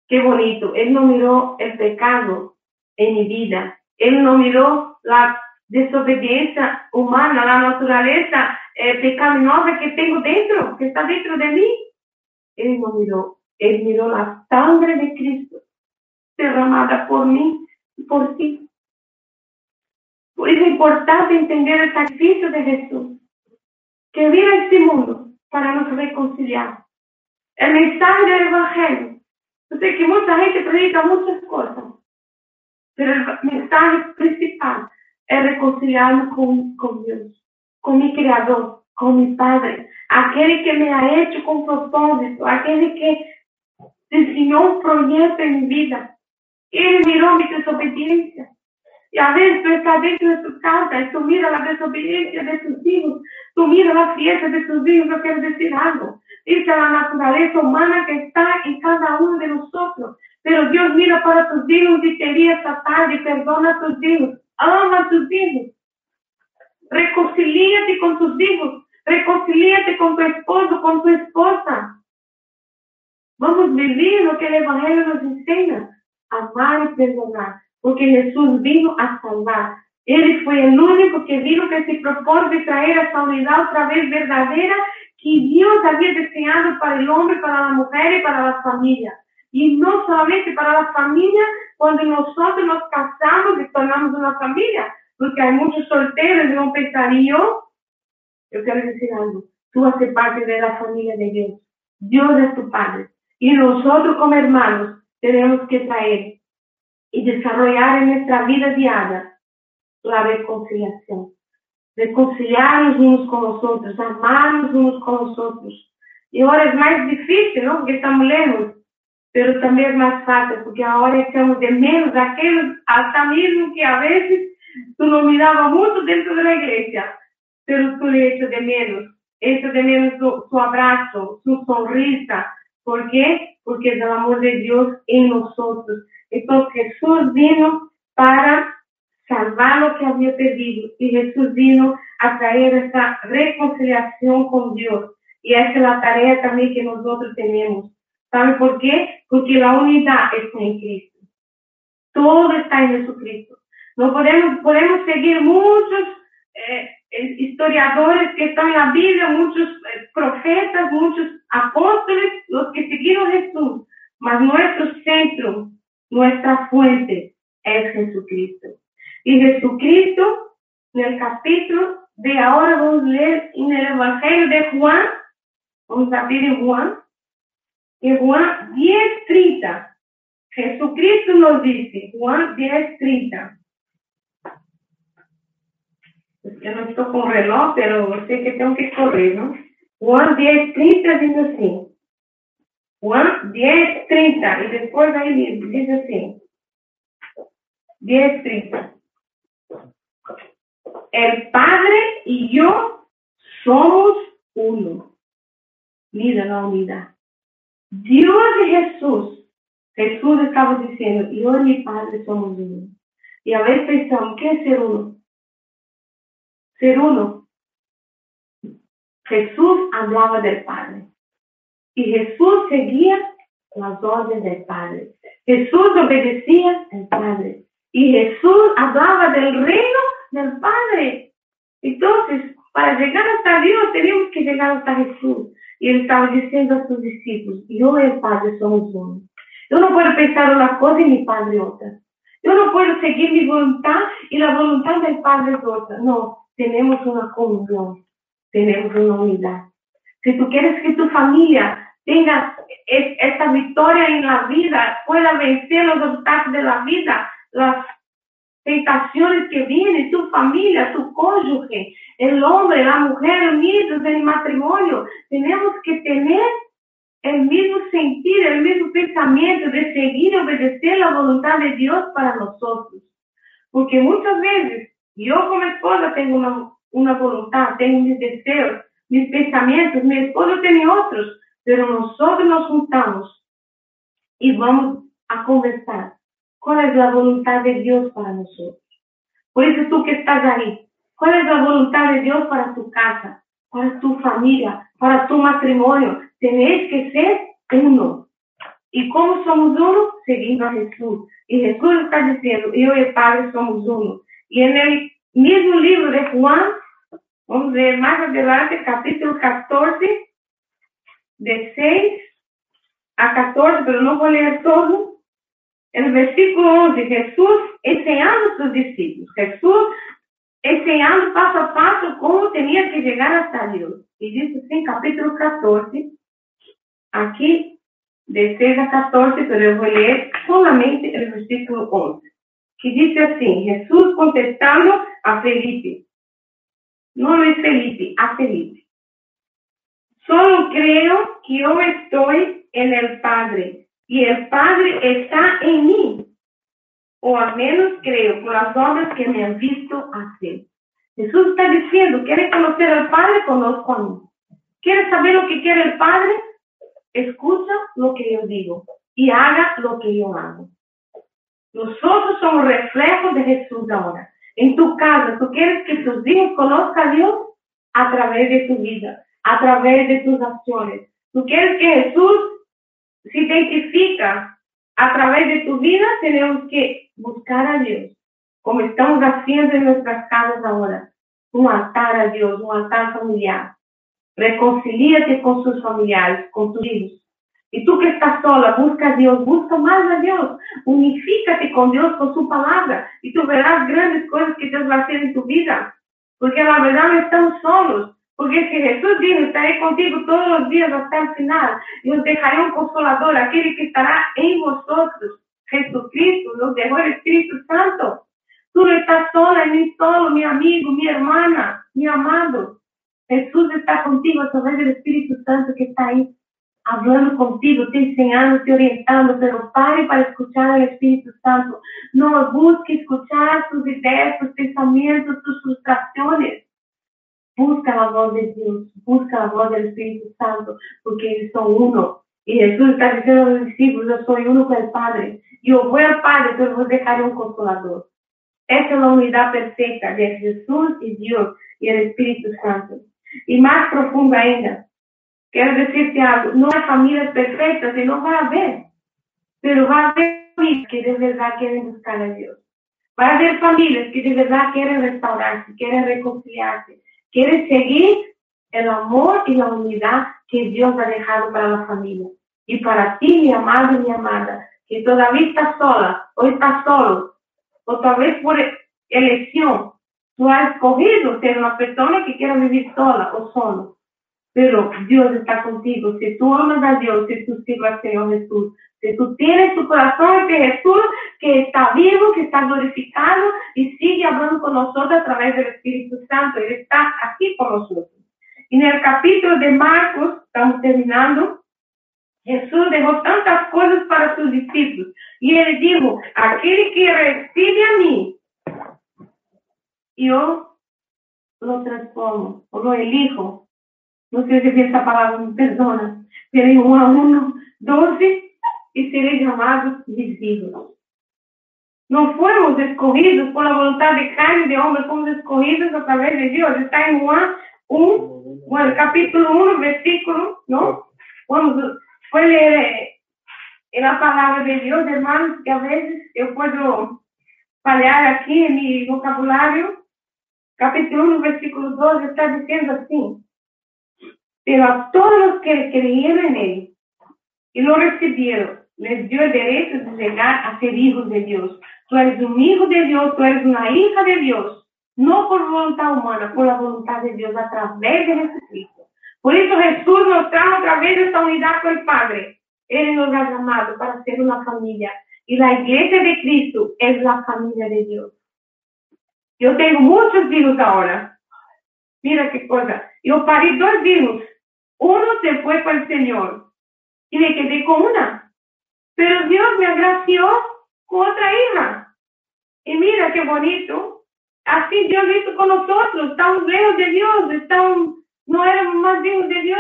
Qué bonito. Él no miró el pecado en mi vida. Él no miró la desobediencia humana, la naturaleza eh, pecaminosa que tengo dentro, que está dentro de mí. Él no miró. Él miró la sangre de Cristo derramada por mí y por ti. Es importante entender el sacrificio de Jesús, que vino a este mundo para nos reconciliar. El mensaje del Evangelio. Yo sé que mucha gente predica muchas cosas, pero el mensaje principal es reconciliarme con, con Dios, con mi Creador, con mi Padre, aquel que me ha hecho con propósito, aquel que diseñó un proyecto en mi vida. Él miró mi desobediencia. Y a veces tú estás dentro de tu casa y tú miras la desobediencia de tus hijos, tú miras la fiesta de tus hijos, no quiero decir algo. Dice la naturaleza humana que está en cada uno de nosotros. Pero Dios mira para tus hijos y te dice esta tarde, perdona a tus hijos, ama a tus hijos. Reconcilíate con tus hijos, reconcilíate con tu esposo, con tu esposa. Vamos a vivir lo que el Evangelio nos enseña amar y perdonar, porque Jesús vino a salvar. Él fue el único que vino que se propone traer esa unidad otra vez verdadera que Dios había diseñado para el hombre, para la mujer y para la familia. Y no solamente para la familia, cuando nosotros nos casamos y tornamos una familia, porque hay muchos solteros no pensarían, yo, yo quiero decir algo, tú haces parte de la familia de Dios. Dios es tu Padre. Y nosotros como hermanos tenemos que traer y desarrollar en nuestra vida diaria la reconciliación. Reconciliarnos unos con los otros, amarnos unos con los otros. Y ahora es más difícil, ¿no? Porque estamos lejos, pero también es más fácil, porque ahora echamos de menos aquellos, hasta mismo que a veces tú no mirabas mucho dentro de la iglesia, pero tú le de menos. Echas de menos su, su abrazo, su sonrisa. ¿Por qué? Porque es el amor de Dios en nosotros. Entonces Jesús vino para salvar lo que había perdido y Jesús vino a traer esa reconciliación con Dios. Y esa es la tarea también que nosotros tenemos. ¿Sabe por qué? Porque la unidad está en Cristo. Todo está en Jesucristo. No podemos, podemos seguir muchos eh, historiadores que están en la Biblia, muchos eh, profetas, muchos apóstoles, los que siguieron Jesús, mas nuestro centro nuestra fuente es Jesucristo. Y Jesucristo, en el capítulo de ahora vamos a leer en el Evangelio de Juan, vamos a ver en Juan, en Juan 10.30. Jesucristo nos dice, Juan 10.30. Yo no estoy con reloj, pero sé que tengo que correr, ¿no? Juan 10.30 dice así. Juan 10, 30. Y después ahí dice así. 10, 30. El Padre y yo somos uno. Mira la unidad. Dios y Jesús. Jesús estaba diciendo, yo y mi Padre somos uno. Y a veces pensamos, ¿qué es ser uno? Ser uno. Jesús hablaba del Padre. Y Jesús seguía las órdenes del Padre. Jesús obedecía al Padre. Y Jesús hablaba del reino del Padre. Entonces, para llegar hasta Dios tenemos que llegar hasta Jesús. Y él estaba diciendo a sus discípulos, yo y el Padre somos uno. Yo no puedo pensar una cosa y mi Padre otra. Yo no puedo seguir mi voluntad y la voluntad del Padre es otra. No, tenemos una comunión, tenemos una unidad. Si tú quieres que tu familia tenga esta victoria en la vida, pueda vencer los obstáculos de la vida, las tentaciones que vienen, tu familia, tu cónyuge, el hombre, la mujer unidos en el matrimonio. Tenemos que tener el mismo sentir, el mismo pensamiento de seguir y obedecer la voluntad de Dios para nosotros. Porque muchas veces yo como esposa tengo una, voluntad, tengo mis deseos, mis pensamientos, mi esposo tiene otros, pero nosotros nos juntamos y vamos a conversar. ¿Cuál es la voluntad de Dios para nosotros? Por eso tú que estás ahí, ¿cuál es la voluntad de Dios para tu casa, para tu familia, para tu matrimonio? Tenéis que ser uno. ¿Y cómo somos uno? Seguindo a Jesús. Y Jesús está diciendo, yo y el Padre somos uno. Y en el mismo libro de Juan, vamos a ver más adelante, capítulo 14, de 6 a 14, pero no voy a leer todo. En el versículo 11, Jesús enseñando a sus discípulos. Jesús enseñando paso a paso cómo tenía que llegar hasta Dios. Y dice así en capítulo 14, aquí de 6 a 14, pero yo voy a leer solamente el versículo 11, que dice así, Jesús contestando a Felipe, no es Felipe, a Felipe. Solo creo que yo estoy en el Padre y el Padre está en mí, o al menos creo por las obras que me han visto hacer. Jesús está diciendo, ¿quiere conocer al Padre? Conozco a mí. ¿Quiere saber lo que quiere el Padre? Escucha lo que yo digo y haga lo que yo hago. Nosotros somos reflejos de Jesús ahora. En tu casa, tú quieres que tus hijos conozcan a Dios a través de tu vida, a través de tus acciones. Tú quieres que Jesús se identifica a través de tu vida, tenemos que buscar a Dios, como estamos haciendo en nuestras casas ahora. Un altar a Dios, un altar familiar. Reconcilíate con sus familiares, con tus hijos. Y tú que estás sola, busca a Dios, busca más a Dios. Unifícate con Dios, con su palabra. Y tú verás grandes cosas que Dios va a hacer en tu vida. Porque la verdad no estamos solos. Porque si Jesús dijo, estaré contigo todos los días hasta el final. Y os dejaré un consolador, aquel que estará en vosotros. Jesucristo nos dejó el Espíritu Santo. Tú no estás sola ni solo, mi amigo, mi hermana, mi amado. Jesús está contigo a través del Espíritu Santo que está ahí hablando contigo, te enseñando, te orientando, pero pare para escuchar al Espíritu Santo. No busque escuchar tus ideas, tus pensamientos, tus frustraciones. Busca la voz de Dios, busca la voz del Espíritu Santo, porque ellos son uno. Y Jesús está diciendo a los discípulos, yo soy uno con el Padre. Yo voy al Padre, pero vos dejaré un consolador. Esa es la unidad perfecta de Jesús y Dios y el Espíritu Santo. Y más profunda ainda, quiero decirte algo, no hay familias perfectas y no va a haber, pero va a haber familias que de verdad quieren buscar a Dios. Va a haber familias que de verdad quieren restaurarse, quieren reconciliarse, quieren seguir el amor y la unidad que Dios ha dejado para la familia. Y para ti, mi amado y mi amada, que todavía estás sola o estás solo, o tal vez por elección, tú has escogido ser una persona que quiera vivir sola o solo. Pero Dios está contigo. Si tú amas a Dios, si tú sirves al Señor Jesús, si tú tienes tu corazón de Jesús, que está vivo, que está glorificado y sigue hablando con nosotros a través del Espíritu Santo. Él está aquí con nosotros. En el capítulo de Marcos, estamos terminando, Jesús dejó tantas cosas para sus discípulos. Y él dijo, aquel que recibe a mí, yo lo transformo, o lo elijo. No sé si esa palabra me perdona. Seré uno a uno, doce, y seré llamados mis hijos. No fuimos escogidos por la voluntad de carne y de hombre, fuimos escogidos a través de Dios. Está en Juan 1, bueno, capítulo 1, versículo, ¿no? Vamos, fue leer en la palabra de Dios, hermanos, que a veces yo puedo fallar aquí en mi vocabulario. Capítulo 1, versículo 2 está diciendo así. Pero a todos los que creyeron en él y lo recibieron, les dio el derecho de llegar a ser hijos de Dios. Tú eres un hijo de Dios, tú eres una hija de Dios, no por voluntad humana, por la voluntad de Dios a través de Jesucristo. Por eso Jesús nos trajo a través de esta unidad con el Padre. Él nos ha llamado para ser una familia. Y la iglesia de Cristo es la familia de Dios. Yo tengo muchos hijos ahora. Mira qué cosa. Yo parí dos hijos. Uno se fue con el Señor y me quedé con una. Pero Dios me agració con otra hija. Y mira qué bonito. Así Dios hizo con nosotros. Estamos lejos de Dios. Estamos no éramos más hijos de Dios,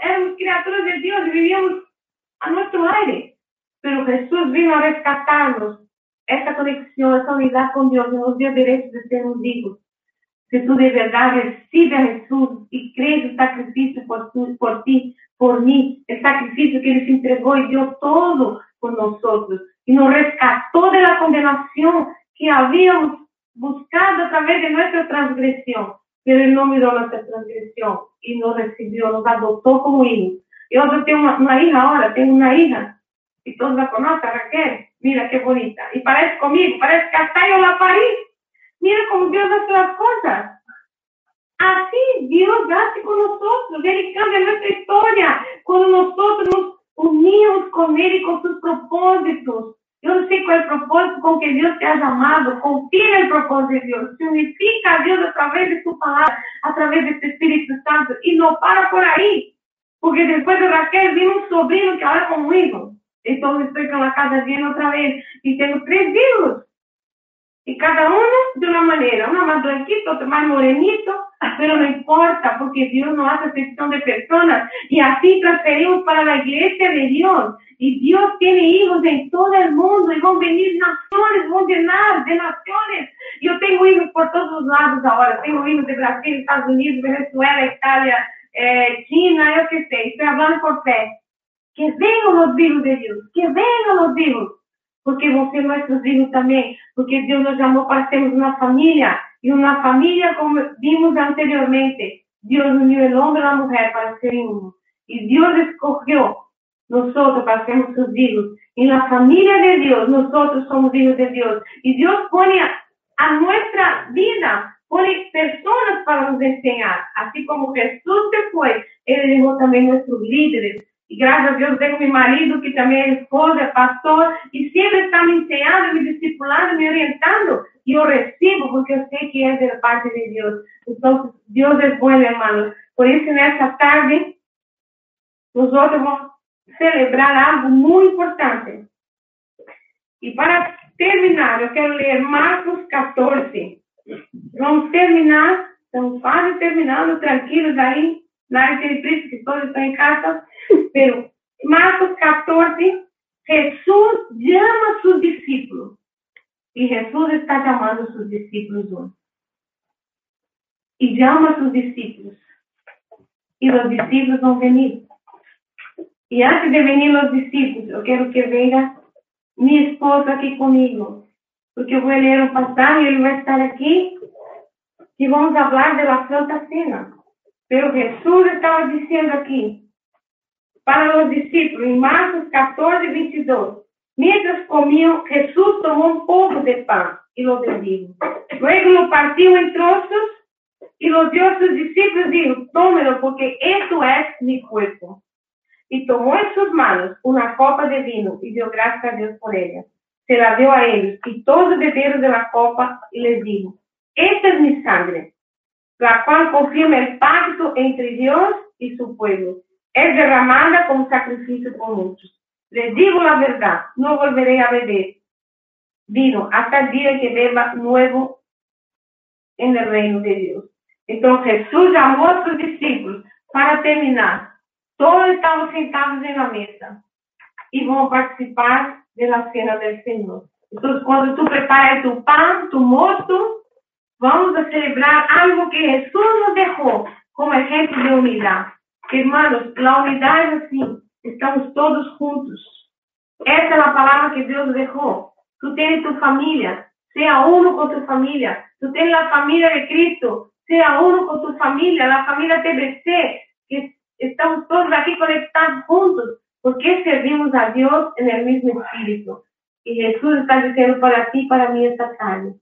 éramos criaturas de Dios, vivíamos a nuestro aire. pero Jesús vino a rescatarnos esa conexión, esa unidad con Dios, nos dio derecho de ser un hijos. Si tú de verdad recibes a Jesús y crees el sacrificio por, por ti, por mí, el sacrificio que Él se entregó y dio todo por nosotros y nos rescató de la condenación que habíamos buscado a través de nuestra transgresión, pero Él no miró nuestra transgresión y nos recibió, nos adoptó como hijos. Yo tengo una, una hija ahora, tengo una hija, y todos la conocen, Raquel, mira qué bonita, y parece conmigo, parece que hasta yo la parí. Mira cómo Dios hace las cosas. Así Dios hace con nosotros, Él cambia nuestra historia cuando nosotros nos unimos con Él y con sus propósitos. Yo no sé cuál propósito con que Dios te ha llamado. Confía en el propósito de Dios. Significa a Dios a través de su palabra, a través de este Espíritu Santo. Y no para por ahí. Porque después de Raquel vino un sobrino que ahora conmigo. Entonces estoy con la casa llena otra vez. Y tengo tres hijos. Y cada uno de una manera, uno más blanquito, otro más morenito, pero no importa, porque Dios no hace excepción de personas. Y así transferimos para la iglesia de Dios. Y Dios tiene hijos en todo el mundo y van a venir naciones, van a llenar de naciones. Yo tengo hijos por todos lados ahora. Tengo hijos de Brasil, Estados Unidos, Venezuela, Italia, eh, China, yo qué sé. Estoy hablando por fe. Que vengan los hijos de Dios, que vengan los hijos porque vão ser nossos filhos também, porque Deus nos chamou para sermos uma família, e uma família, como vimos anteriormente, Deus uniu o homem e a mulher para serem um. E Deus escolheu nós para sermos seus filhos. E na família de Deus, nós somos filhos de Deus. E Deus põe a nossa vida, põe pessoas para nos ensinar. Assim como Jesus se foi, Ele levou também nossos líderes, e graças a Deus tenho meu marido, que também é esposa, é pastor, e sempre está me ensinando, me discipulando, me orientando. E eu recebo, porque eu sei que é da parte de Deus. Então, Deus é bom, irmãos. Por isso, nessa tarde, nós vamos celebrar algo muito importante. E para terminar, eu quero ler Marcos 14. Vamos terminar, estamos quase terminando, tranquilos aí. Nadie tiene prisa, que todos están en casa. Pero Marcos 14, Jesús llama a sus discípulos. Y Jesús está llamando a sus discípulos hoy. Y llama a sus discípulos. Y los discípulos van a venir. Y antes de venir los discípulos, yo quiero que venga mi esposa aquí conmigo. Porque voy a leer un pasaje y él va a estar aquí. Y vamos a hablar de la Santa Cena. Pero Jesús estaba diciendo aquí, para los discípulos, en Marcos 14, 22, mientras comían, Jesús tomó un poco de pan y lo bendijo. Luego lo partió en trozos y lo dio a sus discípulos y dijo, tómelo porque esto es mi cuerpo. Y tomó en sus manos una copa de vino y dio gracias a Dios por ella. Se la dio a ellos y todos bebieron de la copa y les dijo, esta es mi sangre la cual confirma el pacto entre Dios y su pueblo. Es derramada como sacrificio por muchos. Les digo la verdad, no volveré a beber vino hasta el día que beba nuevo en el reino de Dios. Entonces Jesús llamó a sus discípulos para terminar. Todos estaban sentados en la mesa y van a participar de la cena del Señor. Entonces, cuando tú preparas tu pan, tu mosto, Vamos a celebrar algo que Jesús nos dejó como ejemplo de unidad. Hermanos, la unidad es así. Estamos todos juntos. Esa es la palabra que Dios dejó. Tú tienes tu familia, sea uno con tu familia. Tú tienes la familia de Cristo, sea uno con tu familia, la familia TBC, que estamos todos aquí conectados juntos, porque servimos a Dios en el mismo espíritu. Y Jesús está diciendo para ti, para mí esta tarde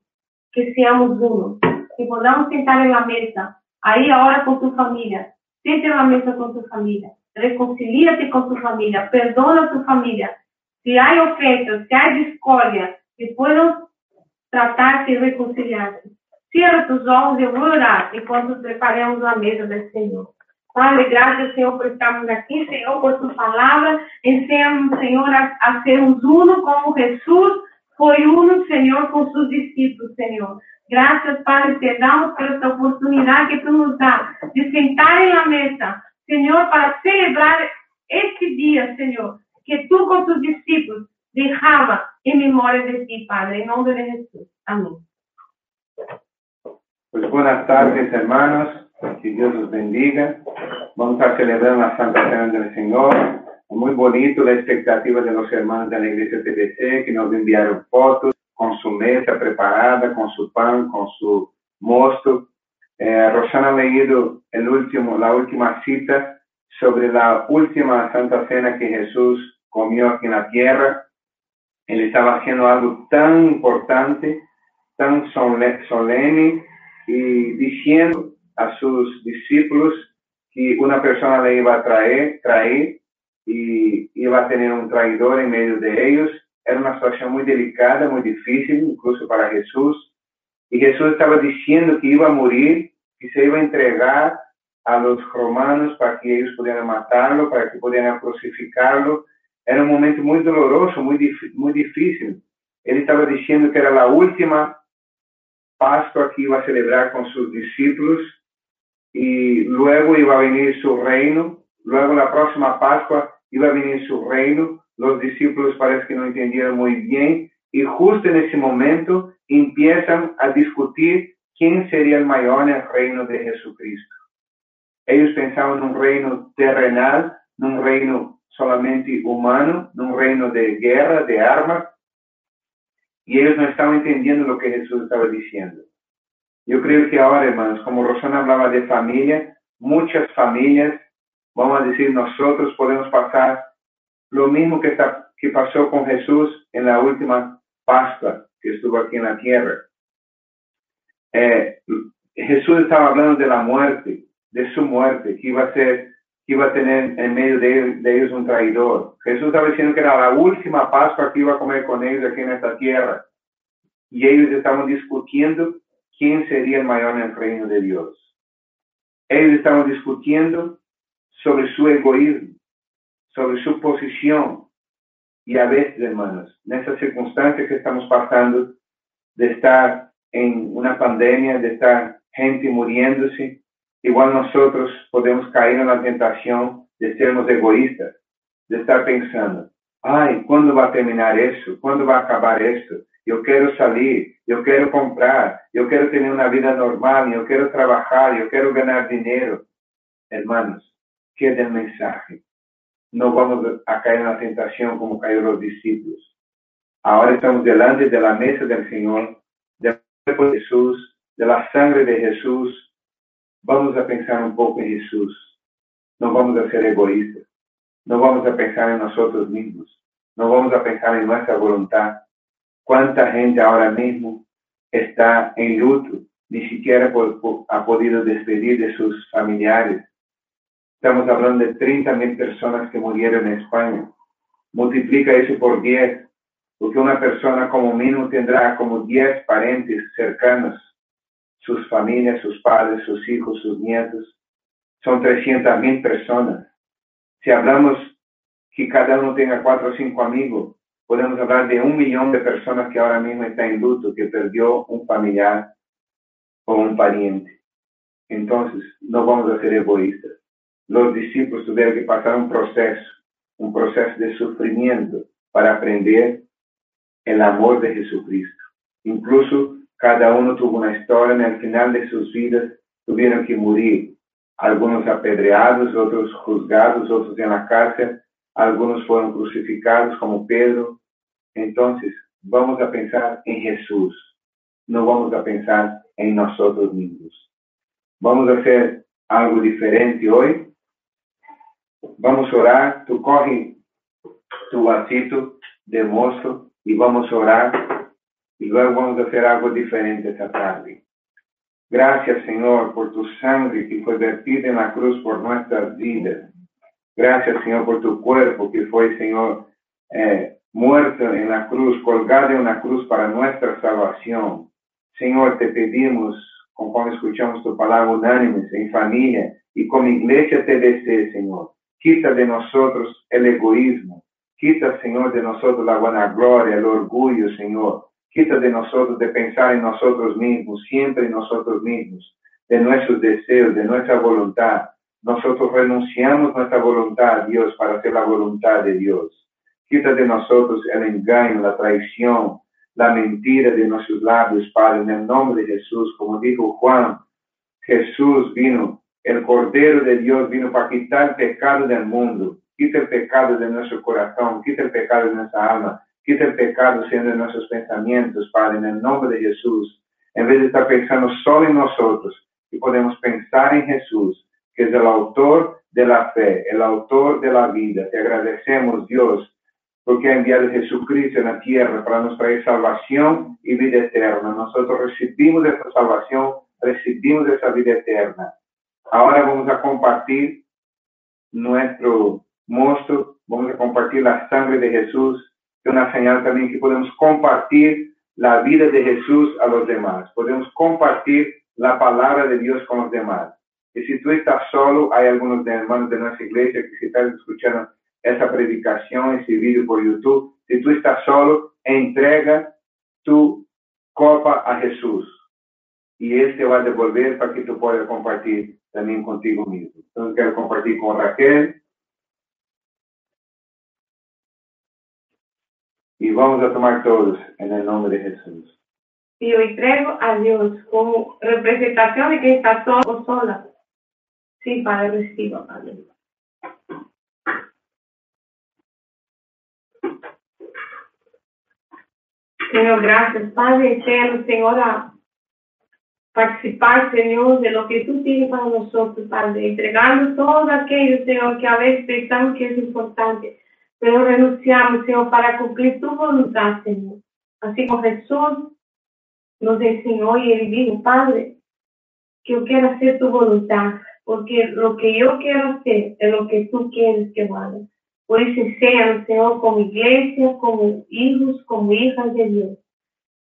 que seamos uno, que podamos sentar en la mesa, ahí ahora con tu familia, siente en la mesa con tu familia, reconcilíate con tu familia, perdona a tu familia. Si hay ofensas, si hay discordia, que puedan tratarse y reconciliarse. Cierra tus y voy a orar enquanto preparamos la mesa del Señor. Padre, gracias, Señor, por estarmos aquí, Señor, por tu palabra. Enséñanos, Señor, a, a sermos uno como Jesús foi uno, Senhor, com seus discípulos, Senhor. Graças, Padre, te damos por esta oportunidade que tu nos dá de sentar em la mesa, Senhor, para celebrar este dia, Senhor, que tu com tus discípulos derrama en memoria de ti, Padre, en nombre de Jesús. Amén. Pues buenas tardes, hermanos. Que Dios los bendiga. Vamos a celebrar la Santa Cena del Señor. Muy bonito la expectativa de los hermanos de la iglesia TBC que nos enviaron fotos con su mesa preparada, con su pan, con su mosto. Eh, Rosana ha leído el último, la última cita sobre la última Santa Cena que Jesús comió aquí en la tierra. Él estaba haciendo algo tan importante, tan solemne y diciendo a sus discípulos que una persona le iba a traer, traer y iba a tener un traidor en medio de ellos. Era una situación muy delicada, muy difícil, incluso para Jesús. Y Jesús estaba diciendo que iba a morir, que se iba a entregar a los romanos para que ellos pudieran matarlo, para que pudieran crucificarlo. Era un momento muy doloroso, muy, muy difícil. Él estaba diciendo que era la última Pascua que iba a celebrar con sus discípulos y luego iba a venir su reino. Luego la próxima Pascua iba a venir su reino. Los discípulos parece que no entendieron muy bien y justo en ese momento empiezan a discutir quién sería el mayor en el reino de Jesucristo. Ellos pensaban en un reino terrenal, en un reino solamente humano, en un reino de guerra, de armas, y ellos no estaban entendiendo lo que Jesús estaba diciendo. Yo creo que ahora, hermanos, como Rosana hablaba de familia, muchas familias, vamos a decir, nosotros podemos pasar lo mismo que, está, que pasó con Jesús en la última Pascua que estuvo aquí en la tierra. Eh, Jesús estaba hablando de la muerte, de su muerte, que iba a ser, que iba a tener en medio de, ellos un traidor. Jesús estaba diciendo que era la última Pascua que iba a comer con ellos aquí en esta tierra. Y ellos estaban discutiendo quién sería el mayor en el reino de Dios. Ellos estaban discutiendo sobre su egoísmo, sobre su posición. Y a veces, hermanos, en esta circunstancia que estamos pasando, de estar en una pandemia, de estar gente muriéndose, igual nosotros podemos caer en la tentación de sermos egoístas, de estar pensando, ay, ¿cuándo va a terminar eso? ¿Cuándo va a acabar esto? Yo quiero salir, yo quiero comprar, yo quiero tener una vida normal, yo quiero trabajar, yo quiero ganar dinero. Hermanos, quede el mensaje. No vamos a caer en la tentación como cayeron los discípulos. Ahora estamos delante de la mesa del Señor, del cuerpo de Jesús, de la sangre de Jesús, vamos a pensar un poco en Jesús. No vamos a ser egoístas. No vamos a pensar en nosotros mismos. No vamos a pensar en nuestra voluntad. ¿Cuánta gente ahora mismo está en luto? Ni siquiera ha podido despedir de sus familiares. Estamos hablando de 30 mil personas que murieron en España. Multiplica eso por 10, porque una persona como mínimo tendrá como 10 parientes cercanos sus familias, sus padres, sus hijos, sus nietos. Son 300 mil personas. Si hablamos que cada uno tenga cuatro o cinco amigos, podemos hablar de un millón de personas que ahora mismo están en luto, que perdió un familiar o un pariente. Entonces, no vamos a ser egoístas. Los discípulos tuvieron que pasar un proceso, un proceso de sufrimiento para aprender el amor de Jesucristo. Incluso cada uno tuvo una historia, en el final de sus vidas tuvieron que morir. Algunos apedreados, otros juzgados, otros en la cárcel, algunos fueron crucificados como Pedro. Entonces, vamos a pensar en Jesús, no vamos a pensar en nosotros mismos. Vamos a hacer algo diferente hoy. Vamos a orar. Tú coge tu vasito de mozo y vamos a orar y luego vamos a hacer algo diferente esta tarde. Gracias, Señor, por tu sangre que fue vertida en la cruz por nuestras vidas. Gracias, Señor, por tu cuerpo que fue, Señor, eh, muerto en la cruz, colgado en la cruz para nuestra salvación. Señor, te pedimos, conforme escuchamos tu palabra unánimes, en familia y como iglesia te desee, Señor. Quita de nosotros el egoísmo. Quita, Señor, de nosotros la vanagloria, el orgullo, Señor. Quita de nosotros de pensar en nosotros mismos, siempre en nosotros mismos, de nuestros deseos, de nuestra voluntad. Nosotros renunciamos nuestra voluntad Dios para hacer la voluntad de Dios. Quita de nosotros el engaño, la traición, la mentira de nuestros labios, Padre, en el nombre de Jesús. Como dijo Juan, Jesús vino, el Cordero de Dios vino para quitar el pecado del mundo. Quita el pecado de nuestro corazón, quita el pecado de nuestra alma, quita el pecado siendo de nuestros pensamientos, Padre, en el nombre de Jesús. En vez de estar pensando solo en nosotros, y podemos pensar en Jesús, que es el autor de la fe, el autor de la vida. Te agradecemos, Dios, porque ha enviado a Jesucristo en la tierra para nos traer salvación y vida eterna. Nosotros recibimos esa salvación, recibimos esa vida eterna. Ahora vamos a compartir nuestro monstruo, vamos a compartir la sangre de Jesús, es una señal también que podemos compartir la vida de Jesús a los demás. Podemos compartir la palabra de Dios con los demás. Y si tú estás solo, hay algunos hermanos de nuestra iglesia que si están escuchando esa predicación, ese video por YouTube, si tú estás solo, entrega tu copa a Jesús. Y Él te va a devolver para que tú puedas compartir también contigo mismo. Entonces quiero compartir con Raquel. Y vamos a tomar todos en el nombre de Jesús. Y yo entrego a Dios como representación de que está solo o sola. Sí, Padre, recibo, Padre. Señor, gracias, Padre eterno, Señor, participar, Señor, de lo que tú tienes para nosotros, Padre, entregando todo aquello, Señor, que a veces pensamos que es importante, pero renunciamos, Señor, para cumplir tu voluntad, Señor. Así como Jesús nos enseñó y él dijo, Padre, que yo quiero hacer tu voluntad, porque lo que yo quiero hacer es lo que tú quieres que haga. Por eso sean, Señor, como iglesia, como hijos, como hijas de Dios.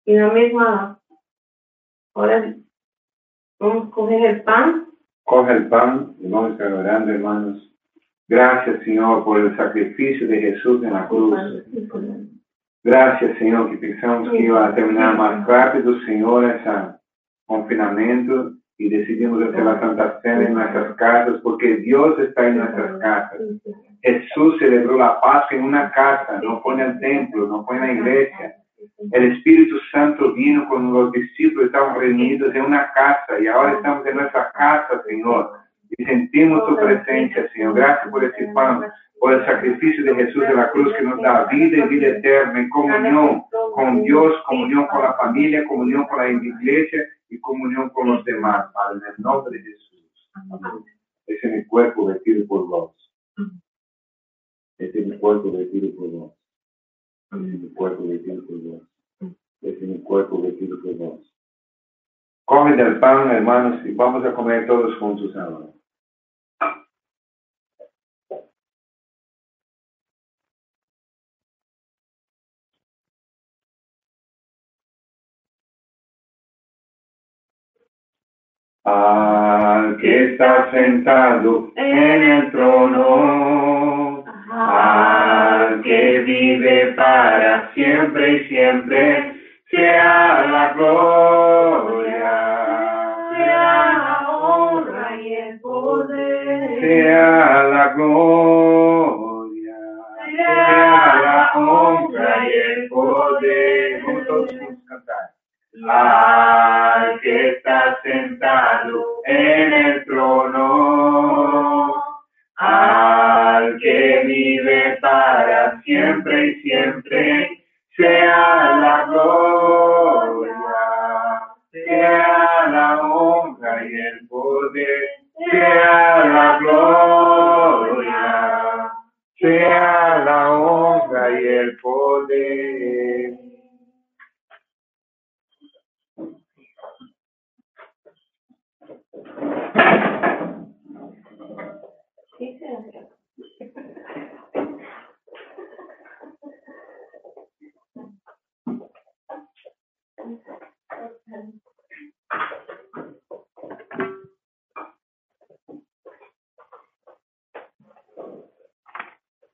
Y la misma hora coger el pan. Coge el pan y vamos orando, hermanos. Gracias, Señor, por el sacrificio de Jesús en la cruz. Gracias, Señor, que pensamos que iba a terminar más rápido, Señor, ese confinamiento y decidimos hacer la Santa Cena en nuestras casas porque Dios está en nuestras casas. Jesús celebró la Pascua en una casa, no fue en el templo, no fue en la iglesia. El Espíritu Santo vino con los discípulos, estaban reunidos en una casa y ahora estamos en nuestra casa, Señor. Y sentimos tu presencia, Señor. Gracias por ese pan, por el sacrificio de Jesús de la cruz que nos da vida y vida eterna, en comunión con Dios, comunión con la familia, comunión con la iglesia y comunión con los demás, Padre, en el nombre de Jesús. Ese es mi cuerpo vestido por vos. Ese es mi cuerpo vestido por vos. Es mi cuerpo vestido por vos. Es mi cuerpo vestido por vos. Del pan, hermanos, y vamos a comer todos juntos ahora. Al que está sentado en el trono, al que vive para siempre y siempre, sea la gloria, sea la honra y el poder, sea la gloria, sea la honra y el poder. Vamos todos juntos cantar. Al que está sentado en el trono, al que vive para siempre y siempre, sea la gloria, sea la honra y el poder, sea la gloria, sea la honra y el poder.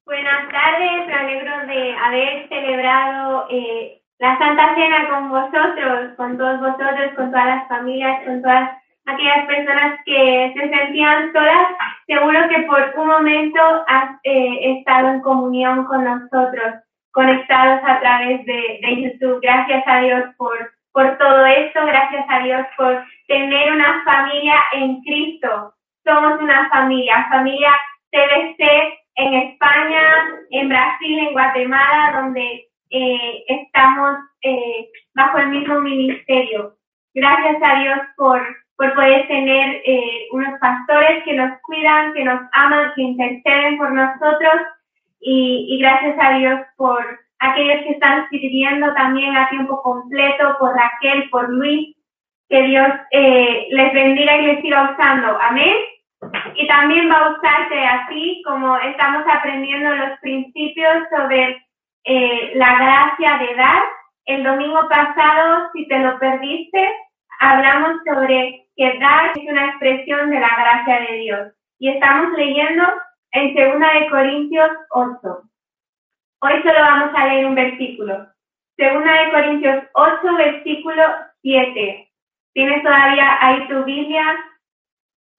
Buenas tardes, me alegro de haber celebrado eh, la Santa Cena con vosotros, con todos vosotros, con todas las familias, con todas aquellas personas que se sentían solas seguro que por un momento has eh, estado en comunión con nosotros, conectados a través de, de YouTube. Gracias a Dios por, por todo esto, gracias a Dios por tener una familia en Cristo. Somos una familia, familia TBC en España, en Brasil, en Guatemala, donde eh, estamos eh, bajo el mismo ministerio. Gracias a Dios por, por poder tener eh, unos pastores que nos cuidan, que nos aman, que interceden por nosotros y, y gracias a Dios por aquellos que están sirviendo también a tiempo completo, por Raquel, por Luis, que Dios eh, les bendiga y les siga usando. Amén. Y también va a usarte así como estamos aprendiendo los principios sobre eh, la gracia de dar. El domingo pasado, si te lo perdiste, hablamos sobre que dar es una expresión de la gracia de Dios. Y estamos leyendo en 2 de Corintios 8. Hoy solo vamos a leer un versículo. 2 de Corintios 8, versículo 7. ¿Tienes todavía ahí tu Biblia?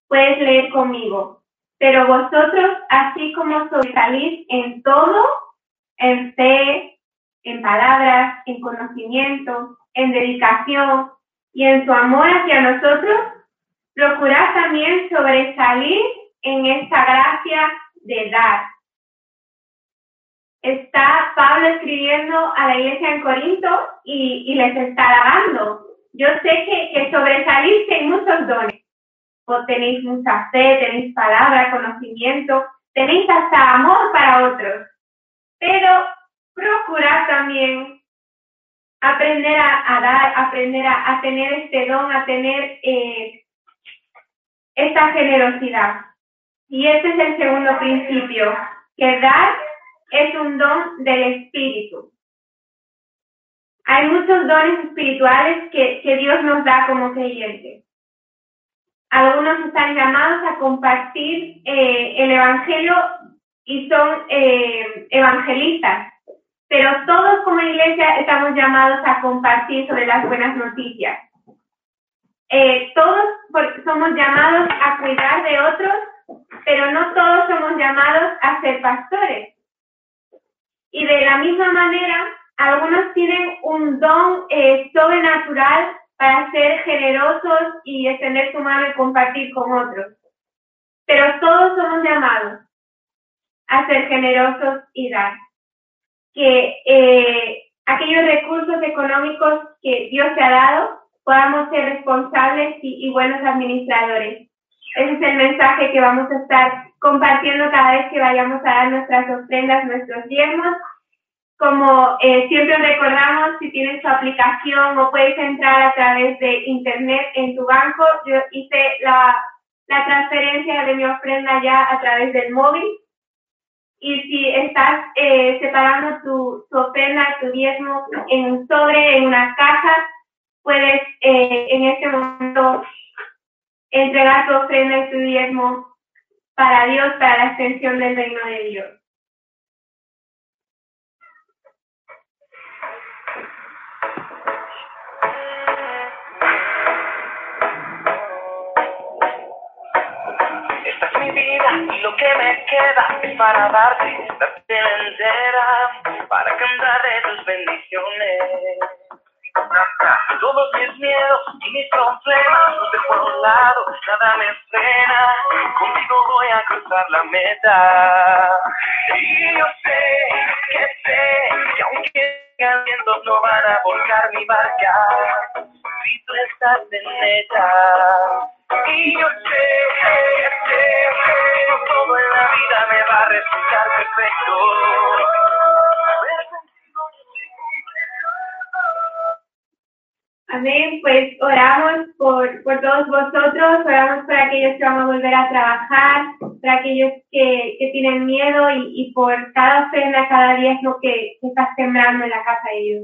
Puedes leer conmigo. Pero vosotros, así como sobresalís en todo, en fe, en palabras, en conocimiento, en dedicación y en su amor hacia nosotros, procurad también sobresalir en esta gracia de dar. Está Pablo escribiendo a la iglesia en Corinto y, les está alabando. Yo sé que, que en muchos dones. O tenéis mucha fe, tenéis palabra, conocimiento, tenéis hasta amor para otros pero procurar también aprender a, dar, aprender a, tener este don, a tener eh, esta generosidad. Y este es el segundo principio, que dar es un don del Espíritu. Hay muchos dones espirituales que, Dios nos da como creyentes. Algunos están llamados a compartir eh, el Evangelio y son eh, evangelistas, pero todos como iglesia estamos llamados a compartir sobre las buenas noticias. Eh, todos somos llamados a cuidar de otros, pero no todos somos llamados a ser pastores. Y de la misma manera, algunos tienen un don eh, sobrenatural para ser generosos y extender su mano y compartir con otros. Pero todos somos llamados a ser generosos y dar. Que eh, aquellos recursos económicos que Dios te ha dado podamos ser responsables y, buenos administradores. Ese es el mensaje que vamos a estar compartiendo cada vez que vayamos a dar nuestras ofrendas, nuestros diezmos. Como eh, siempre recordamos, si tienes tu aplicación o puedes entrar a través de internet en tu banco, yo hice la, la transferencia de mi ofrenda ya a través del móvil y si estás eh, separando tu, tu ofrenda, tu diezmo en un sobre, en una caja, puedes eh, en este momento entregar tu ofrenda y tu diezmo para Dios, para la extensión del reino de Dios. y lo que me queda es para darte vida entera, para cantar de tus bendiciones. Todos mis miedos y mis problemas no te por un lado, nada me frena, contigo voy a cruzar la meta. Y yo sé que sé que aunque vengan vientos no van a volcar mi barca, si tú estás en ella. Y yo sé, sé, sé, todo en la vida me va a resultar perfecto. Amén, pues oramos por, por todos vosotros, oramos por aquellos que van a volver a trabajar, por aquellos que, que tienen miedo y, y por cada ofrenda, cada diezmo que, que estás sembrando en la casa de Dios.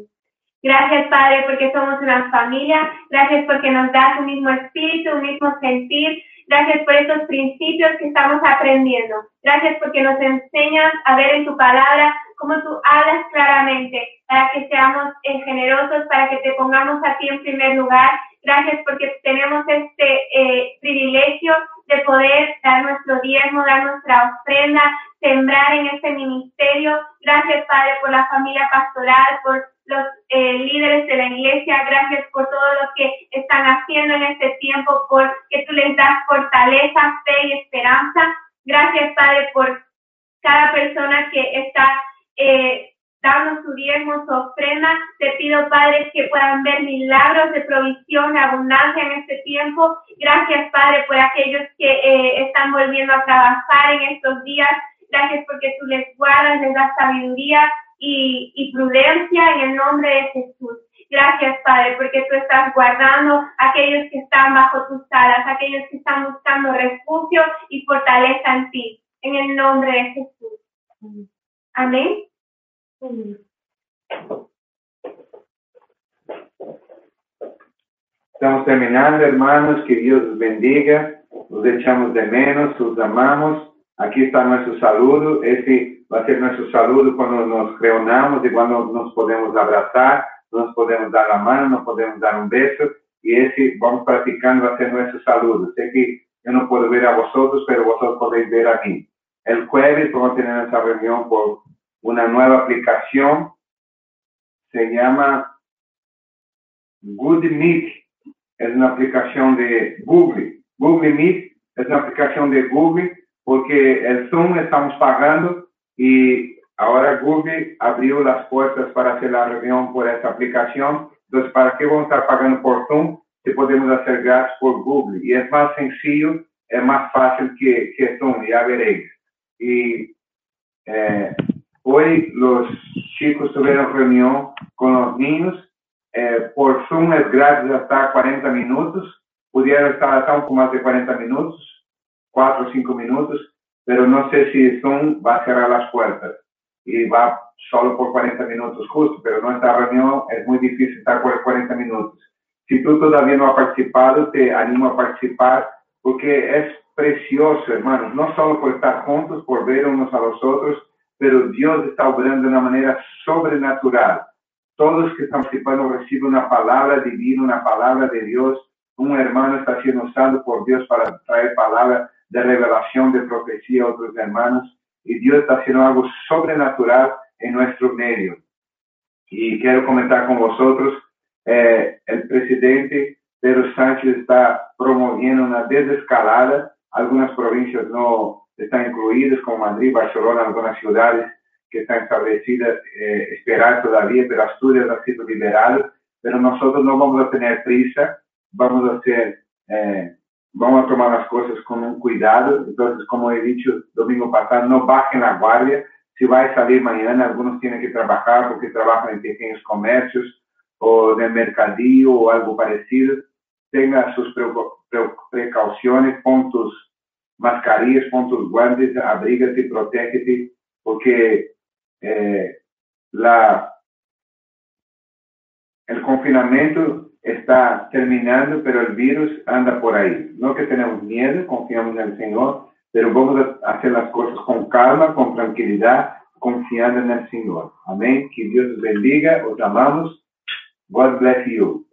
Gracias, Padre, porque somos una familia. Gracias porque nos das un mismo espíritu, un mismo sentir. Gracias por estos principios que estamos aprendiendo. Gracias porque nos enseñas a ver en tu palabra cómo tú hablas claramente para que seamos eh, generosos, para que te pongamos a ti en primer lugar. Gracias porque tenemos este eh, privilegio de de poder dar nuestro diezmo, dar nuestra ofrenda, sembrar en este ministerio. Gracias, Padre, por la familia pastoral, por los eh, líderes de la iglesia, gracias por todo lo que están haciendo en este tiempo, por que tú les das fortaleza, fe y esperanza. Gracias, Padre, por cada persona que está eh, dando su diezmo, su ofrenda. Te pido, Padre, que puedan ver milagros de provisión, abundancia en este tiempo. Gracias, Padre, por aquellos que eh, están volviendo a trabajar en estos días. Gracias porque tú les guardas, les das sabiduría y, prudencia en el nombre de Jesús. Gracias, Padre, porque tú estás guardando a aquellos que están bajo tus alas, aquellos que están buscando refugio y fortaleza en ti, en el nombre de Jesús. Amén. Estamos terminando, hermanos, que Dios los bendiga, los echamos de menos, los amamos. Aquí está nuestro saludo, ese va a ser nuestro saludo cuando nos reunamos y cuando nos podemos abrazar, nos podemos dar la mano, nos podemos dar un beso y ese vamos practicando a ser nuestro saludo. Sé que yo no puedo ver a vosotros, pero vosotros podéis ver a mí. El jueves vamos a tener esa reunión por una nueva aplicación, se llama Good Meet, es una aplicación de Google. Google Meet es una aplicación de Google porque el Zoom estamos pagando y ahora Google abrió las puertas para hacer la reunión por esta aplicación. Entonces, ¿para qué vamos a estar pagando por Zoom si podemos hacer gratis por Google? Y es más sencillo, es más fácil que, que Zoom, ya veréis. Y eh, hoy los chicos tuvieron reunión con los niños. Eh, por Zoom es gratis hasta 40 minutos. Pudiera estar hasta un poco más de 40 minutos, 4 o 5 minutos pero no sé si Zoom va a cerrar las puertas y va solo por 40 minutos justo, pero nuestra reunión es muy difícil estar por 40 minutos. Si tú todavía no has participado, te animo a participar porque es precioso, hermanos, no solo por estar juntos, por ver unos a los otros, pero Dios está obrando de una manera sobrenatural. Todos que están participando reciben una palabra divina, una palabra de Dios. Un hermano está siendo usado por Dios para traer palabra de revelación, de profecía a otros hermanos. Y Dios está haciendo algo sobrenatural en nuestro medio. Y quiero comentar con vosotros, eh, el presidente Pedro Sánchez está promoviendo una desescalada. Algunas provincias no están incluidas, como Madrid, Barcelona, algunas ciudades que están establecidas, eh, esperar todavía, pero Asturias ha sido liberado. Pero nosotros no vamos a tener prisa, vamos a ser eh, vamos a tomar las cosas con un cuidado. Entonces, como he dicho domingo pasado, no bajen la guardia. Si va a salir mañana, algunos tienen que trabajar porque trabajan en pequeños comercios o de mercadillo o algo parecido. Tenga sus precauciones, pon tus mascarillas, pon tus guantes, abrígate, protégete, porque eh, la, el confinamiento está terminando, pero el virus anda por ahí. No que tenemos miedo, confiamos el Señor, pero vamos a hacer las cosas con calma, con tranquilidad, confiando en el Señor. Amén. Que Dios os bendiga, os amamos. God bless you.